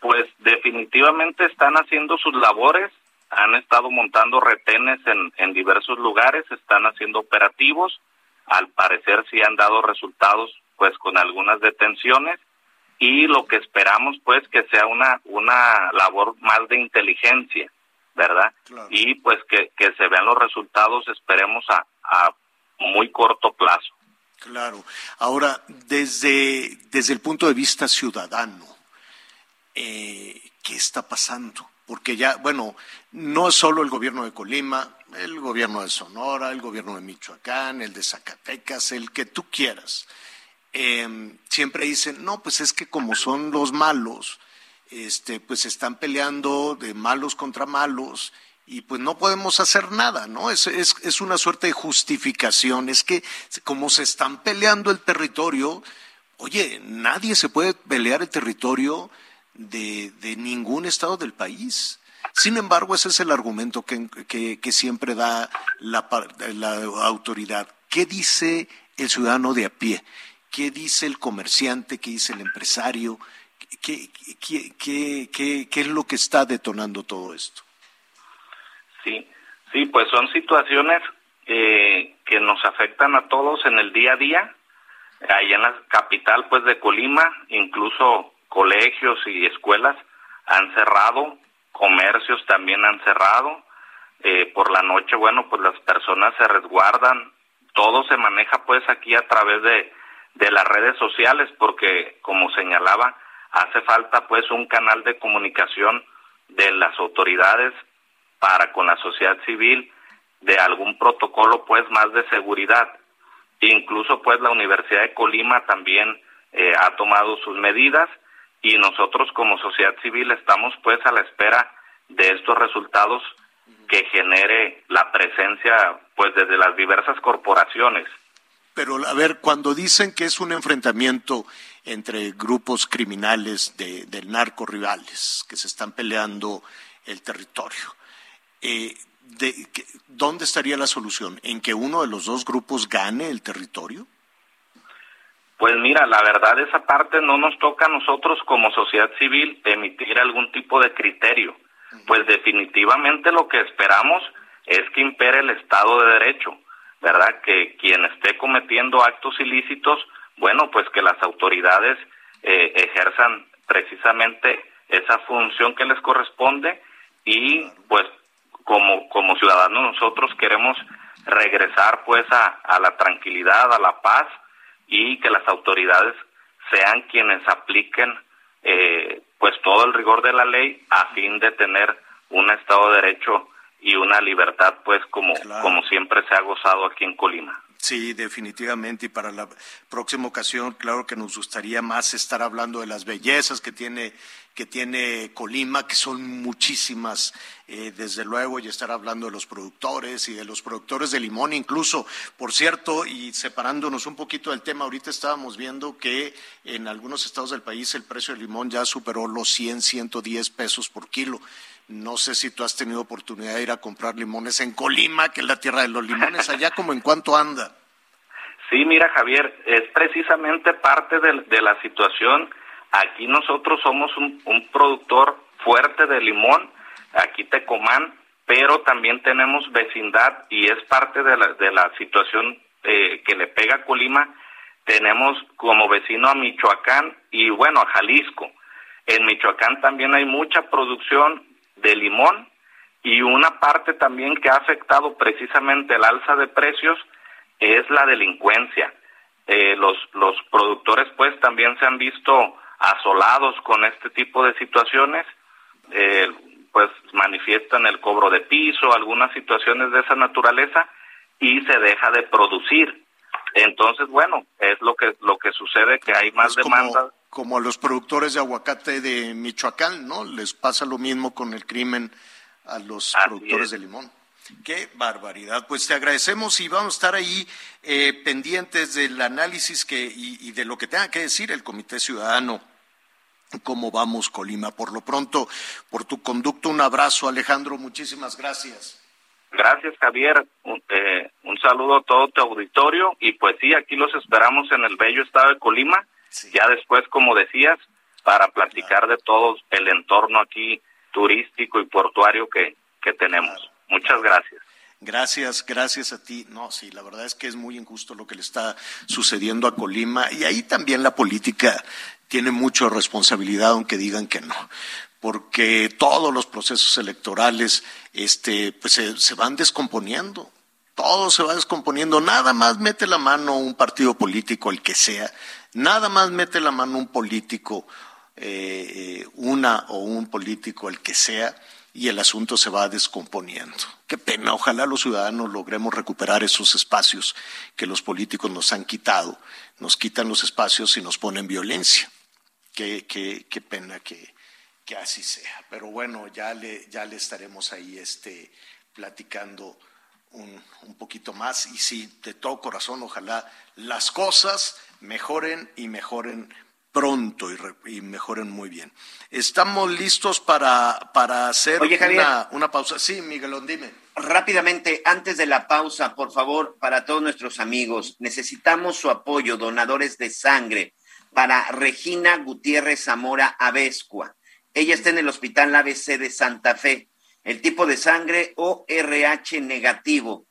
Speaker 9: Pues definitivamente están haciendo sus labores han estado montando retenes en, en diversos lugares, están haciendo operativos, al parecer sí han dado resultados pues con algunas detenciones y lo que esperamos pues que sea una una labor más de inteligencia, ¿verdad? Y pues que, que se vean los resultados, esperemos a, a muy corto plazo.
Speaker 3: Claro. Ahora, desde, desde el punto de vista ciudadano, eh, ¿qué está pasando? Porque ya, bueno, no solo el gobierno de Colima, el gobierno de Sonora, el gobierno de Michoacán, el de Zacatecas, el que tú quieras, eh, siempre dicen, no, pues es que como son los malos, este, pues están peleando de malos contra malos y pues no podemos hacer nada, ¿no? Es, es, es, una suerte de justificación, es que como se están peleando el territorio, oye, nadie se puede pelear el territorio de, de ningún estado del país. Sin embargo, ese es el argumento que, que, que siempre da la, la autoridad. ¿Qué dice el ciudadano de a pie? ¿Qué dice el comerciante? ¿Qué dice el empresario? ¿Qué, qué, qué, qué es lo que está detonando todo esto?
Speaker 9: Sí, sí, pues son situaciones eh, que nos afectan a todos en el día a día. Ahí en la capital, pues de Colima, incluso colegios y escuelas han cerrado, comercios también han cerrado. Eh, por la noche, bueno, pues las personas se resguardan. Todo se maneja, pues, aquí a través de, de las redes sociales, porque, como señalaba, hace falta, pues, un canal de comunicación de las autoridades para con la sociedad civil de algún protocolo pues más de seguridad. Incluso pues la Universidad de Colima también eh, ha tomado sus medidas y nosotros como sociedad civil estamos pues a la espera de estos resultados que genere la presencia pues desde las diversas corporaciones.
Speaker 3: Pero a ver, cuando dicen que es un enfrentamiento entre grupos criminales de, del narco rivales que se están peleando el territorio, eh, de, ¿dónde estaría la solución? ¿En que uno de los dos grupos gane el territorio?
Speaker 9: Pues mira, la verdad esa parte no nos toca a nosotros como sociedad civil emitir algún tipo de criterio. Pues definitivamente lo que esperamos es que impere el Estado de Derecho, ¿verdad? Que quien esté cometiendo actos ilícitos, bueno, pues que las autoridades eh, ejerzan precisamente esa función que les corresponde y pues como, como ciudadanos nosotros queremos regresar pues a, a la tranquilidad, a la paz y que las autoridades sean quienes apliquen eh, pues todo el rigor de la ley a fin de tener un Estado de Derecho y una libertad pues como, como siempre se ha gozado aquí en Colima.
Speaker 3: Sí, definitivamente. Y para la próxima ocasión, claro que nos gustaría más estar hablando de las bellezas que tiene, que tiene Colima, que son muchísimas, eh, desde luego, y estar hablando de los productores y de los productores de limón incluso. Por cierto, y separándonos un poquito del tema, ahorita estábamos viendo que en algunos estados del país el precio del limón ya superó los 100, 110 pesos por kilo. No sé si tú has tenido oportunidad de ir a comprar limones en Colima, que es la tierra de los limones, allá como en cuánto anda.
Speaker 9: Sí, mira Javier, es precisamente parte de, la situación. Aquí nosotros somos un, un, productor fuerte de limón, aquí Tecomán, pero también tenemos vecindad y es parte de la, de la situación eh, que le pega a Colima. Tenemos como vecino a Michoacán y bueno, a Jalisco. En Michoacán también hay mucha producción de limón y una parte también que ha afectado precisamente el alza de precios es la delincuencia. Eh, los, los productores pues también se han visto asolados con este tipo de situaciones, eh, pues manifiestan el cobro de piso, algunas situaciones de esa naturaleza y se deja de producir. Entonces, bueno, es lo que lo que sucede que hay más demanda
Speaker 3: como a los productores de aguacate de Michoacán, ¿no? Les pasa lo mismo con el crimen a los productores de limón. Qué barbaridad. Pues te agradecemos y vamos a estar ahí eh, pendientes del análisis que, y, y, de lo que tenga que decir el Comité Ciudadano. ¿Cómo vamos, Colima? Por lo pronto, por tu conducto, un abrazo, Alejandro. Muchísimas gracias.
Speaker 9: Gracias, Javier. Un, eh, un saludo a todo tu auditorio. Y pues sí, aquí los esperamos en el bello estado de Colima Sí. Ya después, como decías, para platicar de todo el entorno aquí turístico y portuario que, que tenemos. Muchas gracias.
Speaker 3: Gracias, gracias a ti. No, sí, la verdad es que es muy injusto lo que le está sucediendo a Colima y ahí también la política tiene mucha responsabilidad, aunque digan que no, porque todos los procesos electorales este, pues se, van descomponiendo. Todo se va descomponiendo. Nada más mete la mano un partido político, el que sea. Nada más mete la mano un político, eh, una o un político, el que sea, y el asunto se va descomponiendo. Qué pena, ojalá los ciudadanos logremos recuperar esos espacios que los políticos nos han quitado, nos quitan los espacios y nos ponen violencia. Qué, qué, qué pena que, que, así sea. Pero bueno, ya le, ya le estaremos ahí este, platicando un, un poquito más y sí, de todo corazón, ojalá las cosas mejoren y mejoren pronto y, mejoren muy bien. Estamos listos para, para hacer una, una, pausa. Sí, Miguelón, dime.
Speaker 5: Rápidamente, antes de la pausa, por favor, para todos nuestros amigos, necesitamos su apoyo, donadores de sangre, para Regina Gutiérrez Zamora Avescua. Ella está en el Hospital ABC de Santa Fe. El tipo de sangre ORH negativo.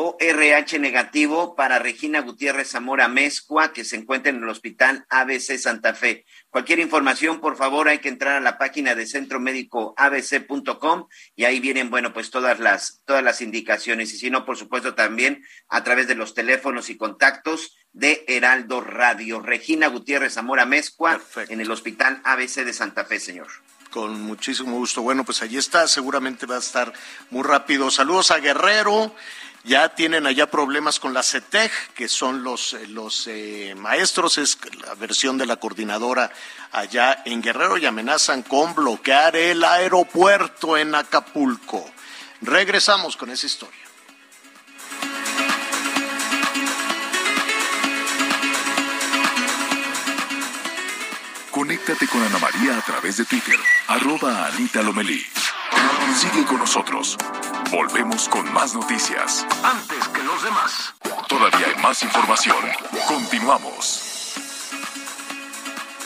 Speaker 5: ORH negativo para Regina Gutiérrez Zamora Mezcua, que se encuentra en el Hospital ABC Santa Fe. Cualquier información, por favor, hay que entrar a la página de Centro Médico abc.com y ahí vienen, bueno, pues todas las, todas las indicaciones. Y si no, por supuesto, también a través de los teléfonos y contactos de Heraldo Radio. Regina Gutiérrez Zamora Mezcua en el Hospital ABC de Santa Fe, señor
Speaker 3: con muchísimo gusto. Bueno, pues allí está, seguramente va a estar muy rápido. Saludos a Guerrero, ya tienen allá problemas con la CETEG, que son los, eh, los eh, maestros, es la versión de la coordinadora allá en Guerrero y amenazan con bloquear el aeropuerto en Acapulco. Regresamos con esa historia.
Speaker 2: Conéctate con Ana María a través de Twitter, arroba Anita Lomelí. Sigue con nosotros. Volvemos con más noticias. Antes que los demás. Todavía hay más información. Continuamos.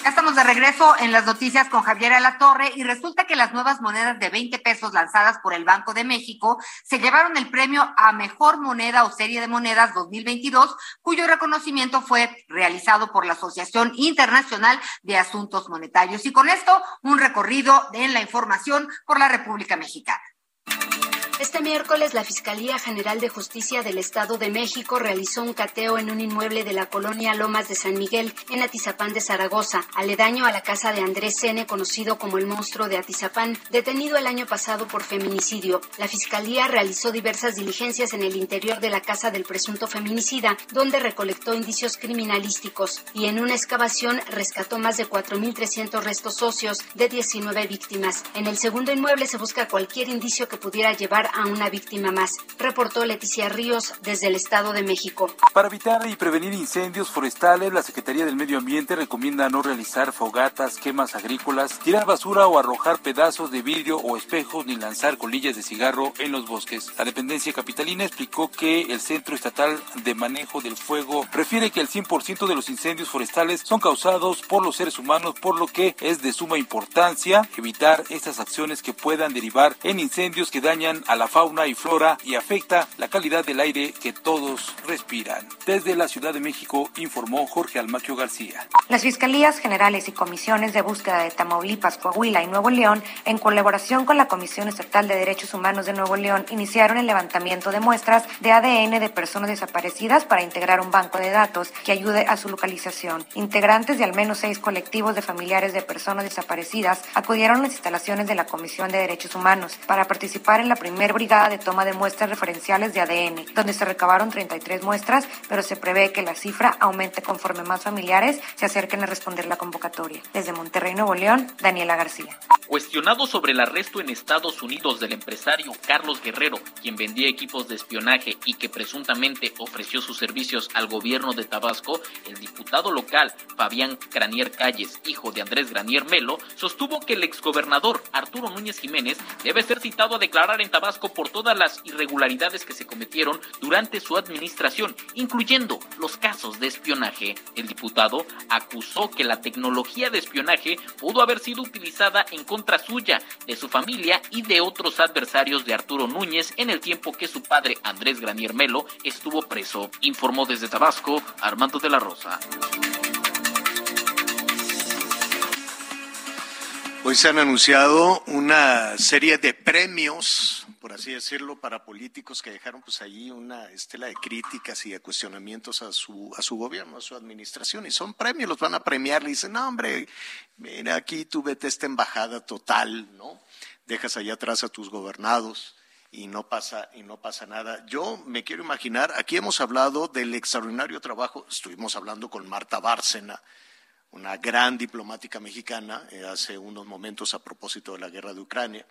Speaker 6: Ya estamos de regreso en las noticias con Javier Alatorre y resulta que las nuevas monedas de 20 pesos lanzadas por el Banco de México se llevaron el premio a Mejor Moneda o Serie de Monedas 2022, cuyo reconocimiento fue realizado por la Asociación Internacional de Asuntos Monetarios. Y con esto, un recorrido en la información por la República Mexicana.
Speaker 10: Este miércoles, la Fiscalía General de Justicia del Estado de México realizó un cateo en un inmueble de la colonia Lomas de San Miguel, en Atizapán de Zaragoza, aledaño a la casa de Andrés Sene, conocido como el monstruo de Atizapán, detenido el año pasado por feminicidio. La Fiscalía realizó diversas diligencias en el interior de la casa del presunto feminicida, donde recolectó indicios criminalísticos y en una excavación rescató más de 4.300 restos óseos de 19 víctimas. En el segundo inmueble se busca cualquier indicio que pudiera llevar a una víctima más, reportó Leticia Ríos desde el Estado de México.
Speaker 11: Para evitar y prevenir incendios forestales, la Secretaría del Medio Ambiente recomienda no realizar fogatas, quemas agrícolas, tirar basura o arrojar pedazos de vidrio o espejos ni lanzar colillas de cigarro en los bosques. La dependencia capitalina explicó que el Centro Estatal de Manejo del Fuego refiere que el 100% de los incendios forestales son causados por los seres humanos, por lo que es de suma importancia evitar estas acciones que puedan derivar en incendios que dañan a la fauna y flora y afecta la calidad del aire que todos respiran. Desde la Ciudad de México informó Jorge Almaquio García.
Speaker 12: Las Fiscalías Generales y Comisiones de Búsqueda de Tamaulipas, Coahuila y Nuevo León, en colaboración con la Comisión Estatal de Derechos Humanos de Nuevo León, iniciaron el levantamiento de muestras de ADN de personas desaparecidas para integrar un banco de datos que ayude a su localización. Integrantes de al menos seis colectivos de familiares de personas desaparecidas acudieron a las instalaciones de la Comisión de Derechos Humanos para participar en la primera brigada de toma de muestras referenciales de ADN, donde se recabaron 33 muestras, pero se prevé que la cifra aumente conforme más familiares se acerquen a responder la convocatoria. Desde Monterrey, Nuevo León, Daniela García.
Speaker 13: Cuestionado sobre el arresto en Estados Unidos del empresario Carlos Guerrero, quien vendía equipos de espionaje y que presuntamente ofreció sus servicios al gobierno de Tabasco, el diputado local Fabián Granier Calles, hijo de Andrés Granier Melo, sostuvo que el exgobernador Arturo Núñez Jiménez debe ser citado a declarar en Tabasco Por todas las irregularidades que se cometieron durante su administración, incluyendo los casos de espionaje. El diputado acusó que la tecnología de espionaje pudo haber sido utilizada en contra suya, de su familia y de otros adversarios de Arturo Núñez en el tiempo que su padre Andrés Granier Melo estuvo preso, informó desde Tabasco Armando de la Rosa.
Speaker 3: Hoy se han anunciado una serie de premios, por así decirlo, para políticos que dejaron pues ahí una estela de críticas y de cuestionamientos a su, a su gobierno, a su administración. Y son premios, los van a premiar. Le dicen, no, hombre, mira, aquí tú vete esta embajada total, ¿no? Dejas allá atrás a tus gobernados y no pasa y no pasa nada. Yo me quiero imaginar, aquí hemos hablado del extraordinario trabajo, estuvimos hablando con Marta Bárcena, una gran diplomática mexicana, eh, hace unos momentos a propósito de la guerra de Ucrania.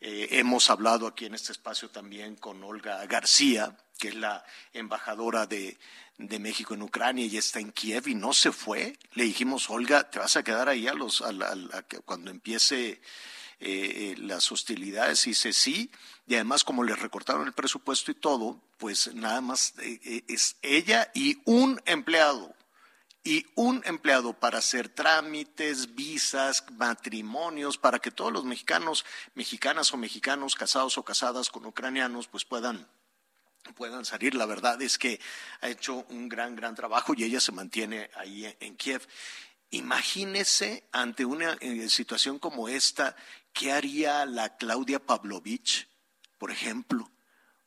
Speaker 3: Eh, hemos hablado aquí en este espacio también con Olga García, que es la embajadora de, México en Ucrania y está en Kiev y no se fue. Le dijimos, Olga, te vas a quedar ahí a los, cuando empiece eh, las hostilidades. Y dice, sí. Y además, como le recortaron el presupuesto y todo, pues nada más es ella y un empleado y un empleado para hacer trámites, visas, matrimonios, para que todos los mexicanos, mexicanas o mexicanos casados o casadas con ucranianos, pues puedan puedan salir. La verdad es que ha hecho un gran, gran trabajo y ella se mantiene ahí en Kiev. Imagínese ante una eh, situación como esta, ¿qué haría la Claudia Pavlovich, por ejemplo?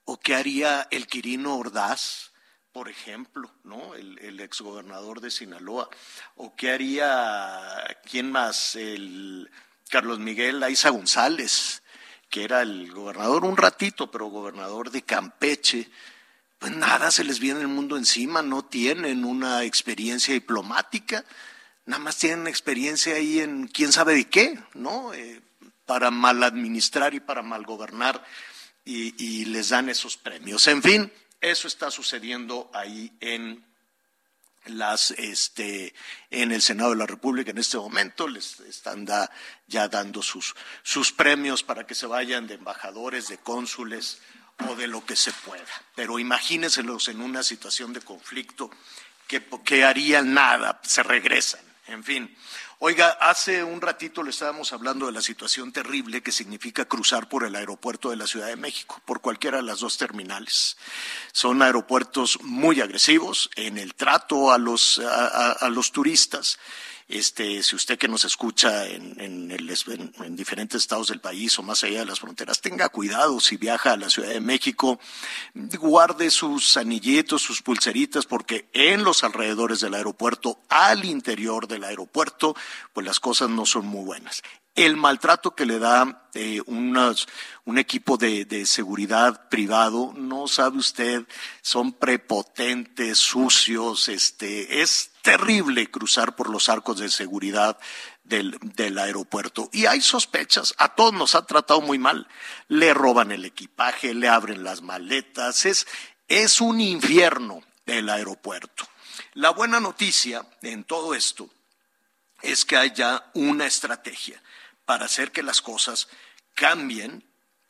Speaker 3: ¿O qué haría el Quirino Ordaz? Por ejemplo, ¿no? El, exgobernador de Sinaloa. ¿O qué haría, quién más? El Carlos Miguel Aiza González, que era el gobernador un ratito, pero gobernador de Campeche. Pues nada, se les viene el mundo encima, no tienen una experiencia diplomática, nada más tienen experiencia ahí en quién sabe de qué, ¿no? Eh, para mal administrar y para mal gobernar y les dan esos premios. En fin, eso está sucediendo ahí en las este en el Senado de la República en este momento les están ya dando sus sus premios para que se vayan de embajadores, de cónsules o de lo que se pueda. Pero imagínenselos en una situación de conflicto que, que harían nada, se regresan. En fin, Oiga, hace un ratito le estábamos hablando de la situación terrible que significa cruzar por el aeropuerto de la Ciudad de México, por cualquiera de las dos terminales. Son aeropuertos muy agresivos en el trato a los, a los turistas este, si usted que nos escucha en, en, diferentes estados del país o más allá de las fronteras, tenga cuidado si viaja a la Ciudad de México, guarde sus anillitos, sus pulseritas, porque en los alrededores del aeropuerto, al interior del aeropuerto, pues las cosas no son muy buenas el maltrato que le da eh, un equipo de, seguridad privado, no sabe usted, son prepotentes, sucios, este, es terrible cruzar por los arcos de seguridad del, del, aeropuerto. Y hay sospechas, a todos nos ha tratado muy mal. Le roban el equipaje, le abren las maletas, es, es un infierno el aeropuerto. La buena noticia en todo esto es que hay ya una estrategia para hacer que las cosas cambien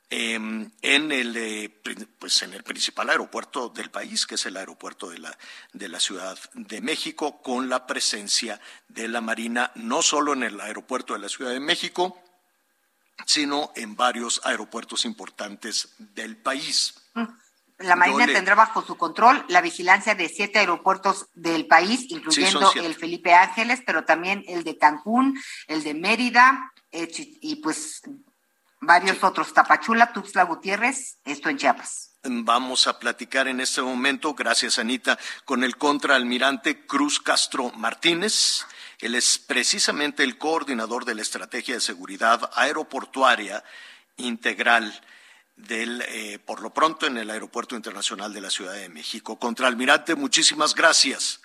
Speaker 3: em, en, el, eh, pues en el principal aeropuerto del país, que es el aeropuerto de la, de la Ciudad de México, con la presencia de la Marina, no solo en el aeropuerto de la Ciudad de México, sino en varios aeropuertos importantes del país.
Speaker 6: La Marina tendrá bajo su control la vigilancia de siete aeropuertos del país, incluyendo el Felipe Ángeles, pero también el de Cancún, el de Mérida, y pues varios otros, Tapachula, Tuxtla Gutiérrez, esto en Chiapas.
Speaker 3: Vamos a platicar en este momento, gracias Anita, con el contraalmirante Cruz Castro Martínez. Él es precisamente el coordinador de la Estrategia de Seguridad Aeroportuaria Integral del, eh, por lo pronto, en el Aeropuerto Internacional de la Ciudad de México. Contraalmirante, muchísimas gracias.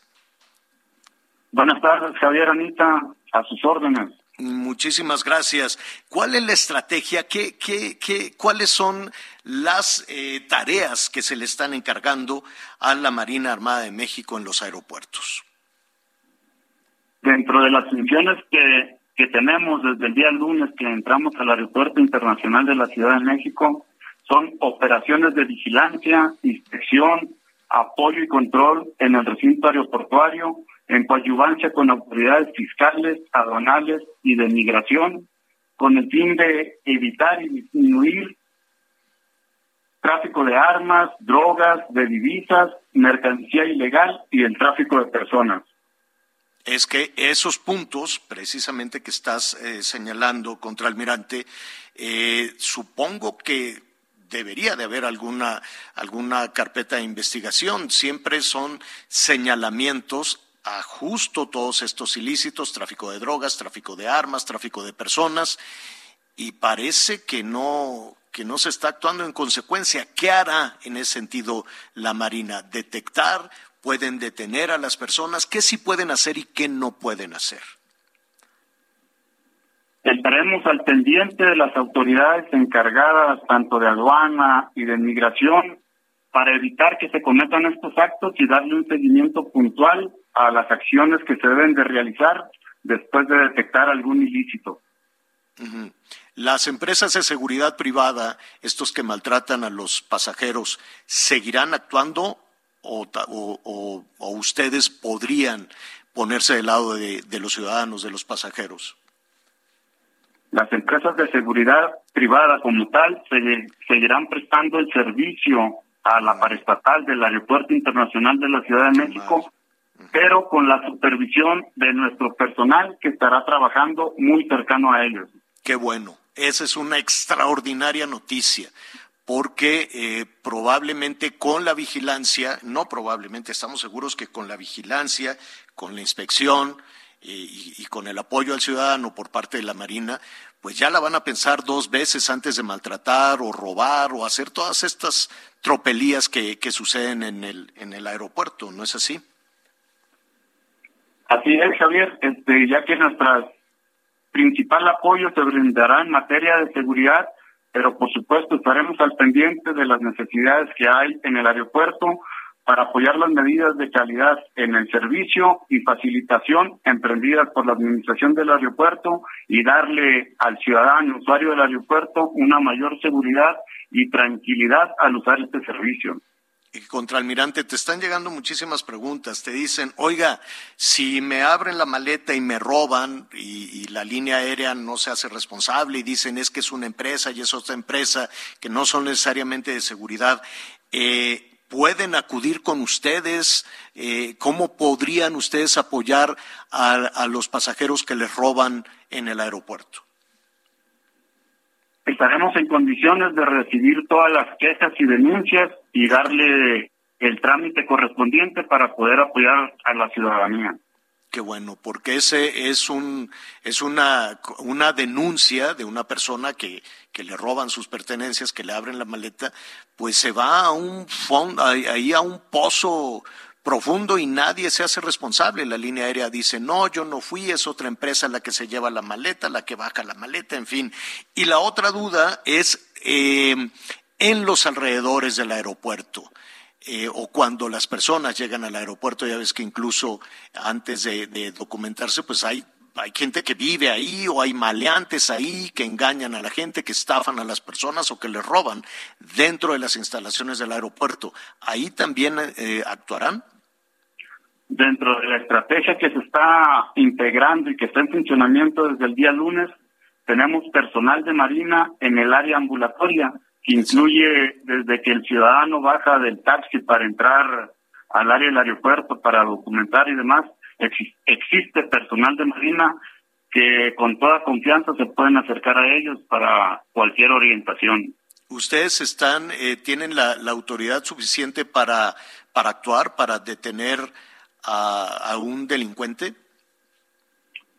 Speaker 14: Buenas tardes, Javier Anita, a sus órdenes.
Speaker 3: Muchísimas gracias. ¿Cuál es la estrategia? ¿Qué, qué, qué, ¿Cuáles son las eh, tareas que se le están encargando a la Marina Armada de México en los aeropuertos?
Speaker 14: Dentro de las funciones que, que tenemos desde el día lunes que entramos al Aeropuerto Internacional de la Ciudad de México, son operaciones de vigilancia, inspección, apoyo y control en el recinto aeroportuario, en coadyuvancia con autoridades fiscales, aduanales y de migración, con el fin de evitar y disminuir tráfico de armas, drogas, de divisas, mercancía ilegal y el tráfico de personas.
Speaker 3: Es que esos puntos, precisamente que estás eh, señalando, contraalmirante, eh, supongo que debería de haber alguna, alguna carpeta de investigación. Siempre son señalamientos a justo todos estos ilícitos, tráfico de drogas, tráfico de armas, tráfico de personas, y parece que no, que no se está actuando en consecuencia. ¿Qué hará en ese sentido la Marina? ¿Detectar? ¿Pueden detener a las personas? ¿Qué sí pueden hacer y qué no pueden hacer?
Speaker 14: Estaremos al pendiente de las autoridades encargadas tanto de aduana y de migración para evitar que se cometan estos actos y darle un seguimiento puntual a las acciones que se deben de realizar después de detectar algún ilícito.
Speaker 3: Las empresas de seguridad privada, estos que maltratan a los pasajeros, ¿seguirán actuando o, ustedes podrían ponerse del lado de, los ciudadanos, de los pasajeros?
Speaker 14: Las empresas de seguridad privada como tal seguirán prestando el servicio a la paraestatal del Aeropuerto Internacional de la Ciudad de México pero con la supervisión de nuestro personal que estará trabajando muy cercano a ellos.
Speaker 3: Qué bueno, esa es una extraordinaria noticia, porque eh, probablemente con la vigilancia, no probablemente, estamos seguros que con la vigilancia, con la inspección eh, y, con el apoyo al ciudadano por parte de la Marina, pues ya la van a pensar dos veces antes de maltratar o robar o hacer todas estas tropelías que, suceden en el aeropuerto, ¿no es así?
Speaker 14: Así es, Javier, este, ya que nuestro principal apoyo se brindará en materia de seguridad, pero por supuesto estaremos al pendiente de las necesidades que hay en el aeropuerto para apoyar las medidas de calidad en el servicio y facilitación emprendidas por la administración del aeropuerto y darle al ciudadano usuario del aeropuerto una mayor seguridad y tranquilidad al usar este servicio
Speaker 3: contraalmirante, te están llegando muchísimas preguntas. Te dicen, oiga, si me abren la maleta y me roban y, la línea aérea no se hace responsable y dicen es que es una empresa y es otra empresa que no son necesariamente de seguridad, eh, ¿pueden acudir con ustedes? Eh, ¿Cómo podrían ustedes apoyar a los pasajeros que les roban en el aeropuerto?
Speaker 14: estaremos en condiciones de recibir todas las quejas y denuncias y darle el trámite correspondiente para poder apoyar a la ciudadanía.
Speaker 3: Qué bueno, porque ese es un es una una denuncia de una persona que que le roban sus pertenencias, que le abren la maleta, pues se va a un fondo, ahí a un pozo profundo y nadie se hace responsable. La línea aérea dice, no, yo no fui, es otra empresa la que se lleva la maleta, la que baja la maleta, en fin. Y la otra duda es eh, en los alrededores del aeropuerto. Eh, o cuando las personas llegan al aeropuerto, ya ves que incluso antes de, documentarse, pues hay hay gente que vive ahí o hay maleantes ahí que engañan a la gente, que estafan a las personas o que les roban dentro de las instalaciones del aeropuerto. ¿Ahí también eh, actuarán?
Speaker 14: dentro de la estrategia que se está integrando y que está en funcionamiento desde el día lunes, tenemos personal de Marina en el área ambulatoria, que incluye desde que el ciudadano baja del taxi para entrar al área del aeropuerto para documentar y demás, existe personal de Marina que con toda confianza se pueden acercar a ellos para cualquier orientación.
Speaker 3: ¿Ustedes están, eh, tienen la, la autoridad suficiente para, para actuar, para detener a, un delincuente?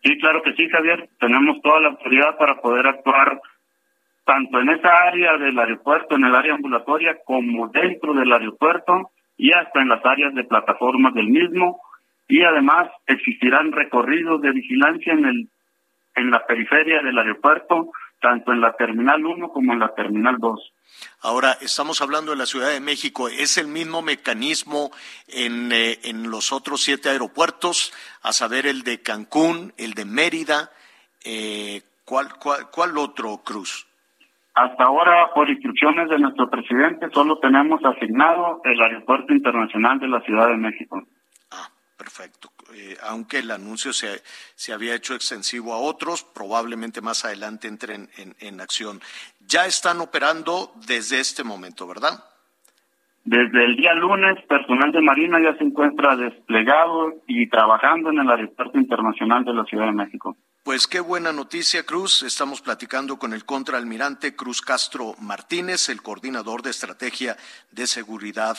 Speaker 14: Sí, claro que sí, Javier. Tenemos toda la autoridad para poder actuar tanto en esa área del aeropuerto, en el área ambulatoria, como dentro del aeropuerto y hasta en las áreas de plataformas del mismo. Y además existirán recorridos de vigilancia en el en la periferia del aeropuerto tanto en la Terminal 1 como en la Terminal 2.
Speaker 3: Ahora, estamos hablando de la Ciudad de México. ¿Es el mismo mecanismo en, eh, en los otros siete aeropuertos, a saber, el de Cancún, el de Mérida? Eh, ¿cuál, cuál, ¿Cuál otro, Cruz?
Speaker 14: Hasta ahora, por instrucciones de nuestro presidente, solo tenemos asignado el Aeropuerto Internacional de la Ciudad de México.
Speaker 3: Ah, perfecto. Eh, aunque el anuncio se, se, había hecho extensivo a otros, probablemente más adelante entren en, en acción. Ya están operando desde este momento, ¿verdad?
Speaker 14: Desde el día lunes, personal de Marina ya se encuentra desplegado y trabajando en el Aeropuerto Internacional de la Ciudad de México.
Speaker 3: Pues qué buena noticia, Cruz. Estamos platicando con el contraalmirante Cruz Castro Martínez, el coordinador de estrategia de seguridad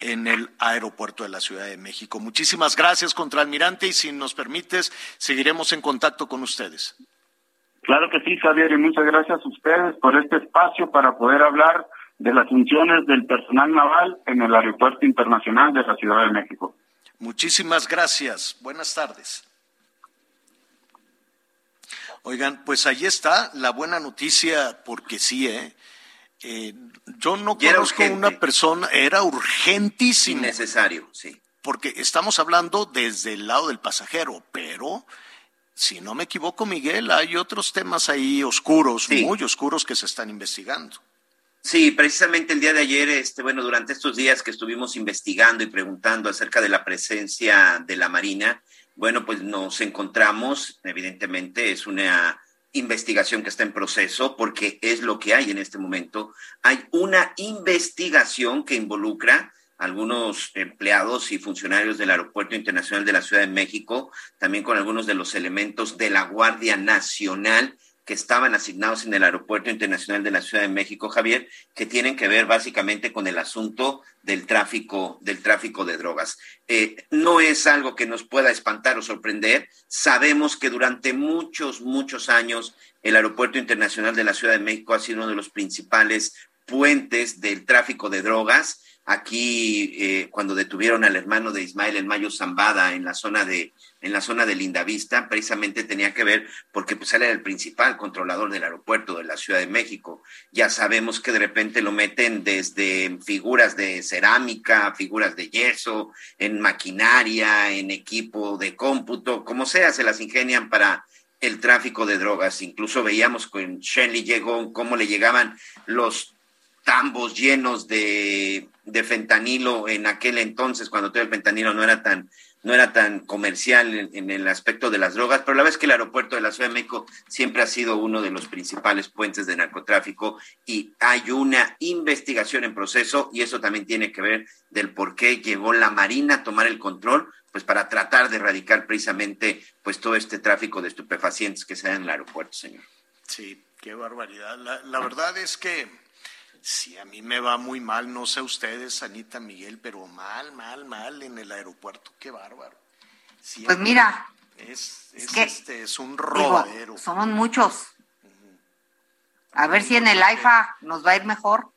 Speaker 3: en el aeropuerto de la Ciudad de México. Muchísimas gracias, contraalmirante, y si nos permites, seguiremos en contacto con ustedes.
Speaker 14: Claro que sí, Javier, y muchas gracias a ustedes por este espacio para poder hablar de las funciones del personal naval en el Aeropuerto Internacional de la Ciudad de México.
Speaker 3: Muchísimas gracias. Buenas tardes. Oigan, pues ahí está la buena noticia, porque sí, ¿eh? eh yo no conozco una persona, era urgentísimo.
Speaker 5: Innecesario, sí.
Speaker 3: Porque estamos hablando desde el lado del pasajero, pero si no me equivoco, Miguel, hay otros temas ahí oscuros, muy oscuros que se están investigando.
Speaker 5: Sí, precisamente el día de ayer, este, bueno, durante estos días que estuvimos investigando y preguntando acerca de la presencia de la Marina, bueno, pues nos encontramos, evidentemente es una investigación que está en proceso porque es lo que hay en este momento. Hay una investigación que involucra algunos empleados y funcionarios del Aeropuerto Internacional de la Ciudad de México, también con algunos de los elementos de la Guardia Nacional que estaban asignados en el Aeropuerto Internacional de la Ciudad de México, Javier, que tienen que ver básicamente con el asunto del tráfico, del tráfico de drogas. Eh, no es algo que nos pueda espantar o sorprender. Sabemos que durante muchos, muchos años el Aeropuerto Internacional de la Ciudad de México ha sido uno de los principales puentes del tráfico de drogas. Aquí, eh, cuando detuvieron al hermano de Ismael El Mayo Zambada en la zona de en la zona de Lindavista, precisamente tenía que ver porque pues él era el principal controlador del aeropuerto de la Ciudad de México. Ya sabemos que de repente lo meten desde figuras de cerámica, figuras de yeso, en maquinaria, en equipo de cómputo, como sea, se las ingenian para el tráfico de drogas. Incluso veíamos con Shenley llegó cómo le llegaban los tambos llenos de, fentanilo en aquel entonces, cuando todo el fentanilo no era tan no era tan comercial en, el aspecto de las drogas, pero la vez que el aeropuerto de la Ciudad de México siempre ha sido uno de los principales puentes de narcotráfico y hay una investigación en proceso y eso también tiene que ver del por qué llegó la Marina a tomar el control, pues para tratar de erradicar precisamente pues todo este tráfico de estupefacientes que se da en el aeropuerto, señor.
Speaker 3: Sí, qué barbaridad. la verdad es que Sí, a mí me va muy mal, no sé ustedes, Anita Miguel, pero mal, mal, mal en el aeropuerto, qué bárbaro.
Speaker 6: pues mira,
Speaker 3: es, es, este, es un robadero.
Speaker 6: somos muchos. A ver si en el AIFA nos va a ir mejor.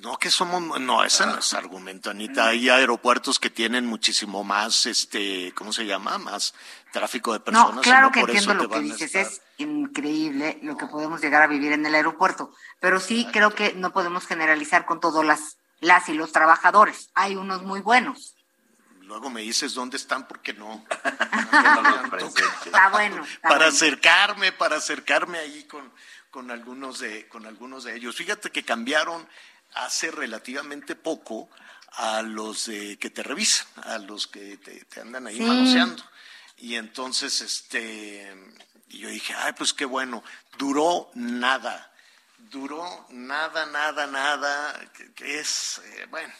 Speaker 3: No, que somos, no, ese no es argumento, Anita. Hay aeropuertos que tienen muchísimo más, este, ¿cómo se llama? Más tráfico de personas.
Speaker 6: No, claro que entiendo lo que dices, es increíble lo que podemos llegar a vivir en el aeropuerto, pero sí creo que no podemos generalizar con todos las, las y los trabajadores. Hay unos muy buenos.
Speaker 3: Luego me dices dónde están porque no.
Speaker 6: Está bueno.
Speaker 3: para acercarme, para acercarme ahí con, con algunos de, con algunos de ellos. Fíjate que cambiaron hace relativamente poco a los que te revisan, a los que te, andan ahí manoseando. Y entonces, este, yo dije, ay, pues qué bueno, duró nada, duró nada, nada, nada, que, es, eh, bueno,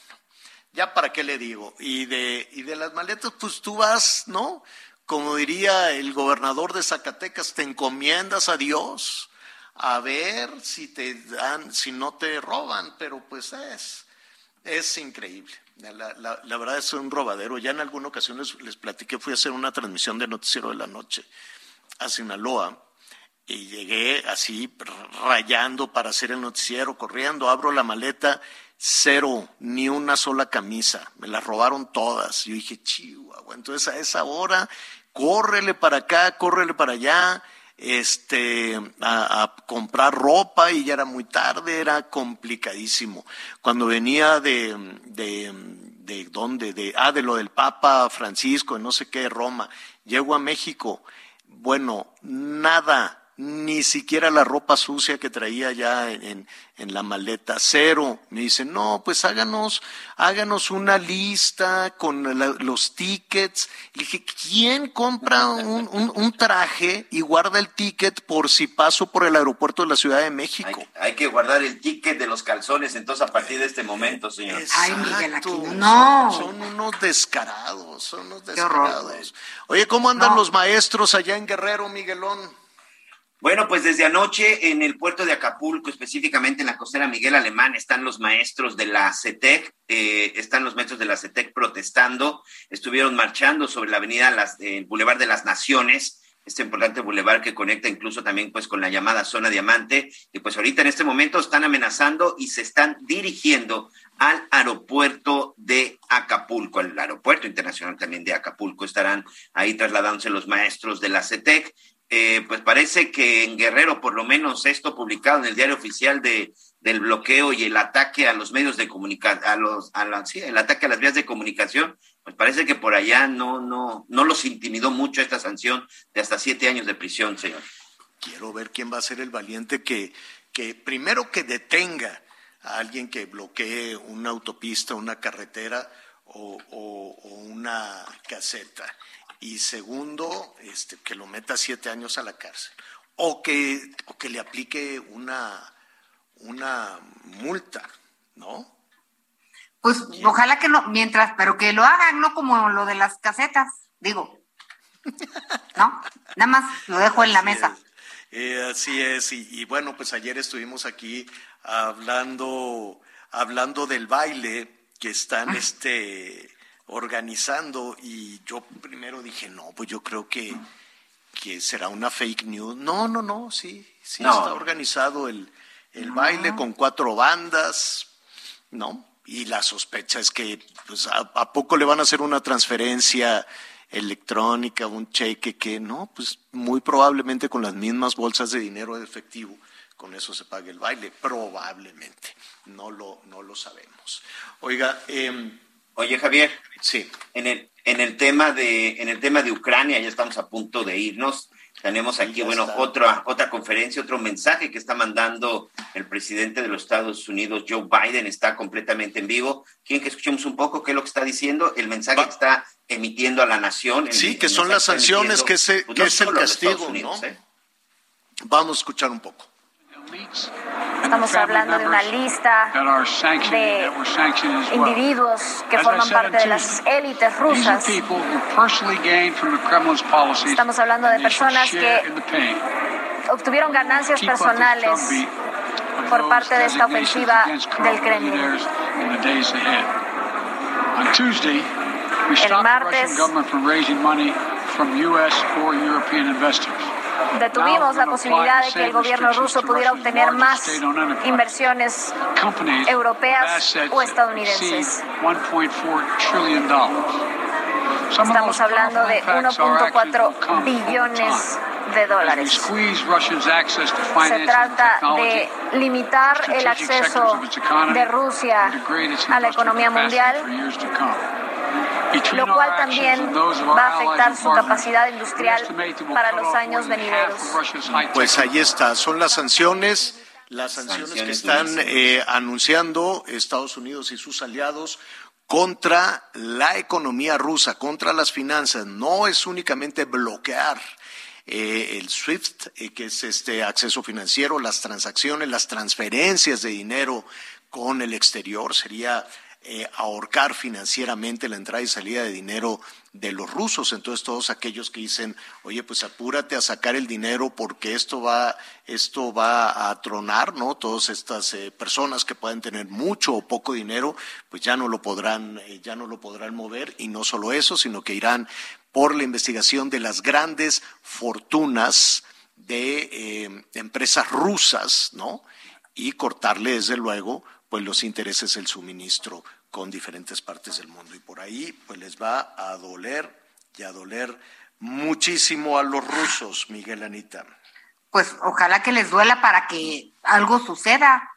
Speaker 3: ya para qué le digo. Y de, y de las maletas, pues tú vas, ¿no? Como diría el gobernador de Zacatecas, te encomiendas a Dios a ver si te dan, si no te roban, pero pues es, es increíble. La, la, verdad es un robadero. Ya en alguna ocasión les, les, platiqué, fui a hacer una transmisión de Noticiero de la Noche a Sinaloa y llegué así rayando para hacer el noticiero, corriendo, abro la maleta, cero, ni una sola camisa, me la robaron todas. Yo dije, chihuahua, entonces a esa hora, córrele para acá, córrele para allá este, a, comprar ropa y ya era muy tarde, era complicadísimo. Cuando venía de, de, de dónde, de, ah, de lo del Papa Francisco, no sé qué, Roma, llego a México, bueno, nada, ni siquiera la ropa sucia que traía ya en, en la maleta, cero. Me dicen, no, pues háganos, háganos una lista con los tickets. Y dije, ¿quién compra un, un, traje y guarda el ticket por si paso por el aeropuerto de la Ciudad de México?
Speaker 5: Hay, que guardar el ticket de los calzones, entonces a partir de este momento, señor.
Speaker 6: Ay, Miguel, aquí no.
Speaker 3: Son, unos descarados, son unos descarados. Oye, ¿cómo andan los maestros allá en Guerrero, Miguelón?
Speaker 5: Bueno, pues desde anoche en el puerto de Acapulco, específicamente en la costera Miguel Alemán, están los maestros de la CETEC, eh, están los maestros de la CETEC protestando, estuvieron marchando sobre la avenida las, eh, Boulevard de las Naciones, este importante bulevar que conecta incluso también pues con la llamada zona diamante, y pues ahorita en este momento están amenazando y se están dirigiendo al aeropuerto de Acapulco, al aeropuerto internacional también de Acapulco, estarán ahí trasladándose los maestros de la CETEC, eh, pues parece que en Guerrero, por lo menos esto publicado en el diario oficial de, del bloqueo y el ataque a los medios de comunicación, a los, a la, el ataque a las vías de comunicación, pues parece que por allá no, no, no los intimidó mucho esta sanción de hasta siete años de prisión, señor.
Speaker 3: Quiero ver quién va a ser el valiente que, que primero que detenga a alguien que bloquee una autopista, una carretera o, o una caseta y segundo, este, que lo meta siete años a la cárcel o que, o que le aplique una, una multa, ¿no?
Speaker 6: Pues ojalá que no, mientras, pero que lo hagan, no como lo de las casetas, digo. ¿No? Nada más lo dejo en la mesa.
Speaker 3: Eh, así es, y, y, bueno, pues ayer estuvimos aquí hablando, hablando del baile que están este organizando y yo primero dije, no, pues yo creo que, que será una fake news. No, no, no, sí, sí está organizado el, el baile con cuatro bandas, ¿no? Y la sospecha es que pues, a, poco le van a hacer una transferencia electrónica, un cheque que no, pues muy probablemente con las mismas bolsas de dinero de efectivo, con eso se pague el baile, probablemente, no lo, no lo sabemos. Oiga, eh,
Speaker 5: Oye, Javier.
Speaker 3: Sí.
Speaker 5: En el, en el tema de, en el tema de Ucrania, ya estamos a punto de irnos. Tenemos aquí, bueno, otra, otra conferencia, otro mensaje que está mandando el presidente de los Estados Unidos, Joe Biden, está completamente en vivo. ¿Quieren que escuchemos un poco qué es lo que está diciendo? El mensaje que está emitiendo a la nación.
Speaker 3: sí, que son las sanciones, que, se, pues, que es el castigo, ¿no? ¿eh? Vamos a escuchar un poco.
Speaker 15: Estamos hablando de una lista de individuos que forman parte de las élites rusas. Estamos hablando de personas que obtuvieron ganancias personales por parte de esta ofensiva del Kremlin. El martes detuvimos la posibilidad de que el gobierno ruso pudiera obtener más inversiones europeas o estadounidenses. Estamos hablando de 1.4 billones de dólares. Se trata de limitar el acceso de Rusia a la economía mundial lo cual también va a afectar su capacidad industrial para los años venideros.
Speaker 3: Pues ahí está, son las sanciones, las sanciones que están eh, anunciando Estados Unidos y sus aliados contra la economía rusa, contra las finanzas. No es únicamente bloquear eh, el SWIFT, eh, que es este acceso financiero, las transacciones, las transferencias de dinero con el exterior, sería eh, ahorcar financieramente la entrada y salida de dinero de los rusos. Entonces todos aquellos que dicen, oye, pues apúrate a sacar el dinero porque esto va, esto va a tronar, ¿no? Todas estas eh, personas que pueden tener mucho o poco dinero, pues ya no lo podrán, eh, ya no lo podrán mover y no solo eso, sino que irán por la investigación de las grandes fortunas de empresas rusas, ¿no? Y cortarle, desde luego, pues los intereses del suministro con diferentes partes del mundo. Y por ahí pues les va a doler y a doler muchísimo a los rusos, Miguel Anita.
Speaker 6: Pues ojalá que les duela para que algo suceda,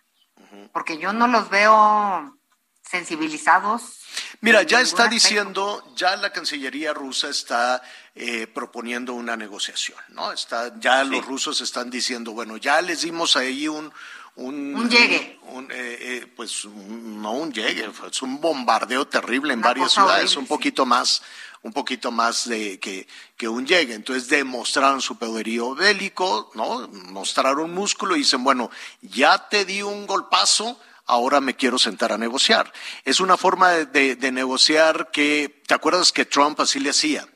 Speaker 6: porque yo no los veo sensibilizados.
Speaker 3: Mira, ya está diciendo, ya la Cancillería rusa está eh, proponiendo una negociación, ¿no? Está, ya los rusos están diciendo, bueno, ya les dimos ahí un,
Speaker 6: un, llegue.
Speaker 3: Un, eh, eh, pues no un llegue, es un bombardeo terrible en varias ciudades, un poquito más, un poquito más de que, que un llegue. Entonces demostraron su poderío bélico, ¿no? Mostraron músculo y dicen, bueno, ya te di un golpazo, ahora me quiero sentar a negociar. Es una forma de negociar que, ¿te acuerdas que Trump así le hacía?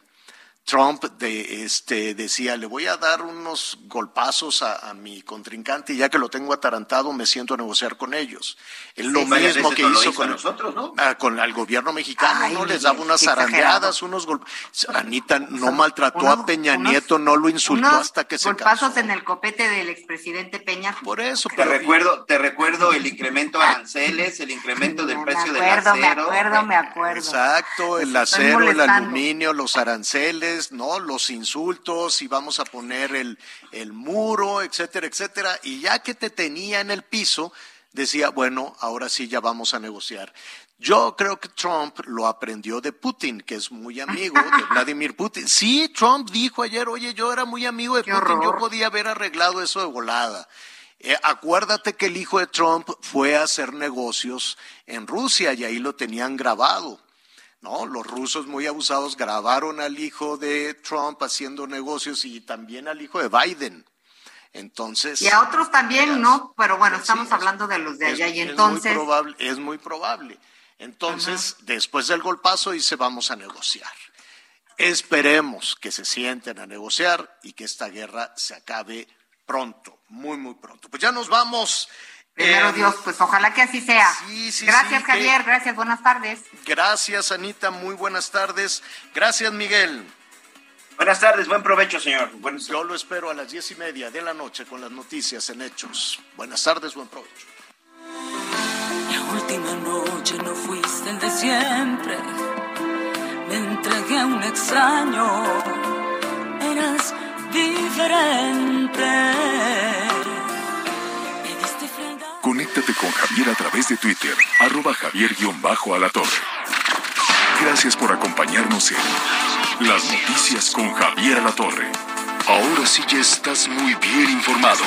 Speaker 3: Trump de, este, decía, le voy a dar unos golpazos a, mi contrincante y ya que lo tengo atarantado me siento a negociar con ellos. Es lo mismo que hizo, con
Speaker 5: nosotros, ¿no?
Speaker 3: Ah, con el gobierno mexicano, ¿no? Les daba unas zarandeadas, unos golpes. Anita no maltrató a Peña Nieto, no lo insultó hasta que se
Speaker 6: golpazos en el copete del expresidente Peña.
Speaker 3: Por eso.
Speaker 5: Te recuerdo, te recuerdo el incremento de aranceles, el incremento del precio del acero.
Speaker 6: Me acuerdo, me acuerdo.
Speaker 3: Exacto, el acero, el aluminio, los aranceles ¿no? Los insultos y vamos a poner el, el muro, etcétera, etcétera. Y ya que te tenía en el piso, decía, bueno, ahora sí ya vamos a negociar. Yo creo que Trump lo aprendió de Putin, que es muy amigo de Vladimir Putin. Sí, Trump dijo ayer, oye, yo era muy amigo de Putin, yo podía haber arreglado eso de volada. Eh, acuérdate que el hijo de Trump fue a hacer negocios en Rusia y ahí lo tenían grabado. ¿No? Los rusos muy abusados grabaron al hijo de Trump haciendo negocios y también al hijo de Biden. Entonces.
Speaker 6: Y a otros también, ¿no? Pero bueno, estamos hablando de los de allá y entonces.
Speaker 3: Es muy probable. Es muy probable. Entonces, después del golpazo, dice vamos a negociar. Esperemos que se sienten a negociar y que esta guerra se acabe pronto, muy, muy pronto. Pues ya nos vamos.
Speaker 6: Primero Dios, pues ojalá que así sea. gracias Javier, gracias, buenas tardes.
Speaker 3: Gracias Anita, muy buenas tardes. Gracias Miguel.
Speaker 5: Buenas tardes, buen provecho señor.
Speaker 3: Yo lo espero a las diez y media de la noche con las noticias en Hechos. Buenas tardes, buen provecho.
Speaker 4: La última noche no fuiste el de siempre. Me entregué a un extraño. Eras diferente
Speaker 2: Conéctate con Javier a través de Twitter, arroba javier-alatorre. Gracias por acompañarnos en Las Noticias con Javier Alatorre. Ahora sí ya estás muy bien informado.